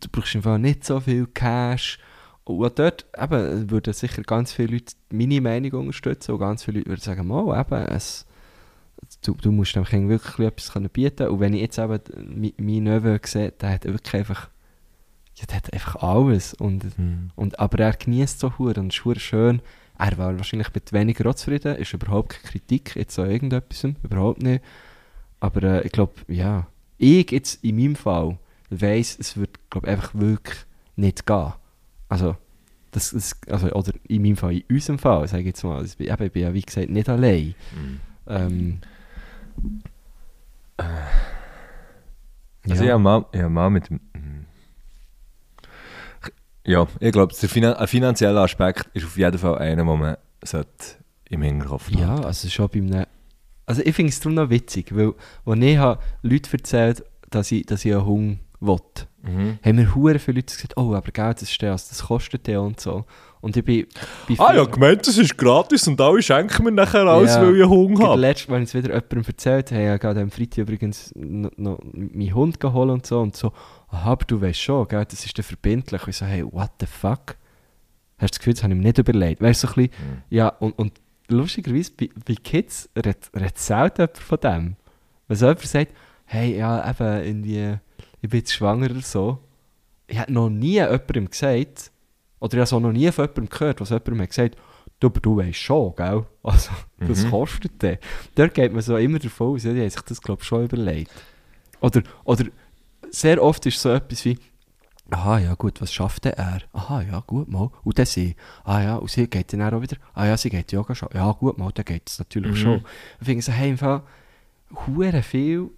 du brauchst einfach nicht so viel Cash. Und dort eben, würden sicher ganz viele Leute meine Meinung unterstützen und ganz viele Leute würden sagen, mal, eben, es, du, du musst dem Kind wirklich etwas können bieten Und wenn ich jetzt eben meinen Neven sehe, der hat wirklich einfach, ja, der hat einfach alles. Und Hm. und, aber er genießt so hure und ist schön. Er war wahrscheinlich mit weniger auch zufrieden, ist überhaupt keine Kritik jetzt an irgendetwas, überhaupt nicht. Aber äh, ich glaube, ja, ich jetzt in meinem Fall weiss, es wird glaub, einfach wirklich nicht gehen. Also, das, das, also, oder in meinem Fall, in unserem Fall, sage ich jetzt mal, ich bin, eben, ich bin ja wie gesagt nicht allein. Ähm, Also ich habe mal, ich habe mal mit dem... Hm. Ja, ich glaube, der Finan ein finanzieller Aspekt ist auf jeden Fall einer, den man im Hinterkopf haben Ja, also schon bei einem... Also ich finde es darum noch witzig, weil als ich habe Leute erzählt dass ich, dass ich einen Hund will, Mhm. haben mir hure viele Leute gesagt, oh, aber Geld, das, ist das, das kostet ja und so. Und ich bin... bin Ah ja, gemeint, das ist gratis und alle schenken mir nachher alles, Ja. weil ich Hunger habe. letztes Mal, wenn ich es wieder jemandem erzählt habe, ich gerade am Freitag übrigens noch, noch meinen Hund geholt und so. Und so, aha, aber du weißt schon, gell, das ist dann verbindlich. Und ich so, hey, what the fuck? Hast du das Gefühl, das habe ich mir nicht überlegt? Weißt du, so ein bisschen, Mhm. ja, und, und lustigerweise, bei, bei Kids redet, redet selten jemand von dem. Wenn so jemand sagt, hey, ja, eben, irgendwie, ich bin jetzt schwanger oder so. Ich habe noch nie jemandem gesagt, oder ich habe es auch noch nie von jemandem gehört, was jemandem hat gesagt du, aber du weißt schon, gell? <laughs> Also, das Mhm. kostet der. Dort geht man so immer davon aus, ja, die haben sich das, glaube ich, schon überlegt. Oder, oder sehr oft ist so etwas wie, aha, ja gut, was schafft denn er? Aha, ja gut, mal. Und dann sie, ah ja, und sie geht dann auch wieder, ah ja, sie geht Yoga schon. Ja gut, mal, dann geht es natürlich Mhm. schon. Ich finde so, hey, im Fall, hure viel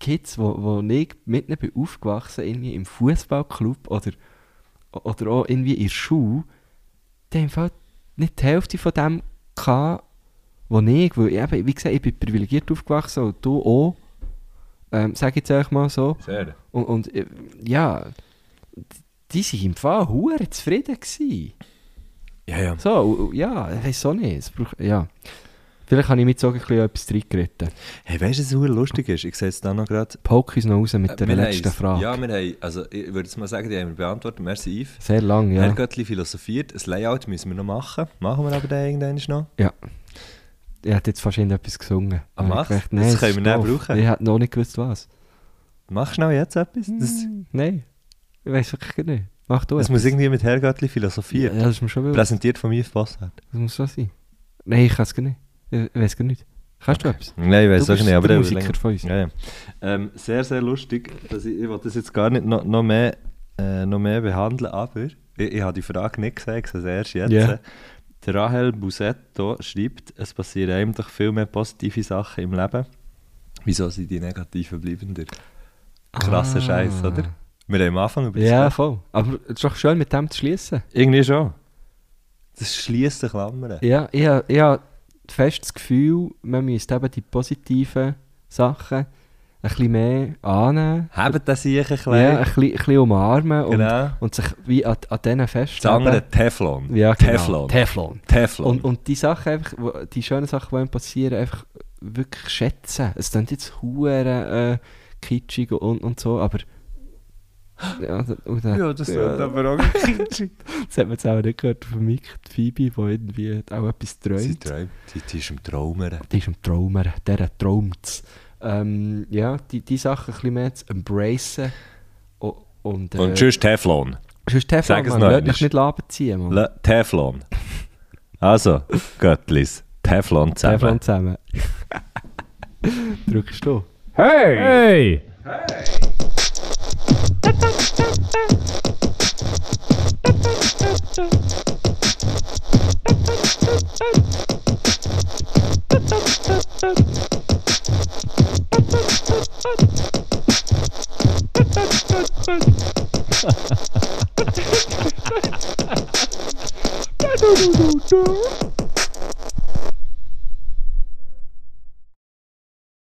Kids, wo, wo ich mit ihnen bin aufgewachsen, irgendwie im Fußballclub oder, oder auch irgendwie in der Schule, die haben Fall nicht die Hälfte von dem gehabt, was ich, weil ich eben, wie gesagt, ich bin privilegiert aufgewachsen und du auch, ähm, sag ich jetzt einfach mal so. Sehr. Und, und äh, ja, die waren im Fall hure zufrieden gewesen. Ja, ja. So, ja, ich weiß auch nicht. Es braucht, ja. Vielleicht habe ich mit so ein bisschen etwas reingeritten. Hey, weißt du, was super lustig ist? Ich sehe jetzt da noch gerade... Poke uns noch raus mit der Wir letzten Frage. Ja, wir haben, also ich würde jetzt mal sagen, die haben wir beantwortet. Merci, Yves. Sehr lang, ja. Herrgöttli philosophiert. Das Layout müssen wir noch machen. Machen wir aber dann irgendwann noch. Ich hätte jetzt fast irgendetwas gesungen. Ah, mach's. gedacht, Das nein, es können wir doof. brauchen. Ich hätte noch nicht gewusst, was. Mach schnell jetzt etwas. Das, Nein, ich weiß wirklich nicht. Mach du das es. muss irgendwie mit Herrgöttli philosophiert. Ja, das ist mir schon. Präsentiert von Yves Bossart. Das muss so sein. Nein, ich kann es nicht. Ich weiß gar nicht. Kannst du etwas? Nein, ich weiß auch nicht, aber der Musiker von uns. Ja, ja. Ähm, sehr, sehr lustig. Dass ich, ich will das jetzt gar nicht noch, noch, mehr, äh, noch mehr behandeln, aber ich, ich habe die Frage nicht gesagt, ich sehe es erst jetzt. Ja. Der Rahel Busetto schreibt, es passieren einem doch viel mehr positive Sachen im Leben. Wieso sind die negativen bleibender? Krasser Ah. Scheiß, oder? Wir haben am Anfang über das Ja, geredet. voll. Aber es ist doch schön, mit dem zu schließen. Irgendwie schon. Das schließt die Klammern. Ja, ich ich fest das Gefühl, man müsste eben die positiven Sachen ein bisschen mehr annehmen. Haben das sich ein bisschen. Ja, ein bisschen, ein bisschen umarmen und, genau. und sich wie an, an denen Das festhalten. andere Teflon. Ja, genau. Teflon. Teflon. Teflon. Und, und die Sachen einfach, die schönen Sachen, die einem passieren, einfach wirklich schätzen. Es klingt jetzt hure äh, kitschig und, und so, aber... Ja, da- und da- aber auch. <laughs> Das hat man jetzt auch nicht gehört von Mick, die Phoebe, die irgendwie auch etwas Sie träumt. träumt, die, die ist im Traumern. Die ist am Traumer, der träumt ähm, Ja, die, die Sachen ein bisschen mehr zu embracen. Und, äh, Und tschüss Teflon. sonst Teflon, Sag es lass einmal. dich nicht Laben ziehen. Le Teflon. Also, Göttlis. Teflon zusammen. Teflon zusammen. <laughs> Drückst du? Hey! Hey! no, no, no, no.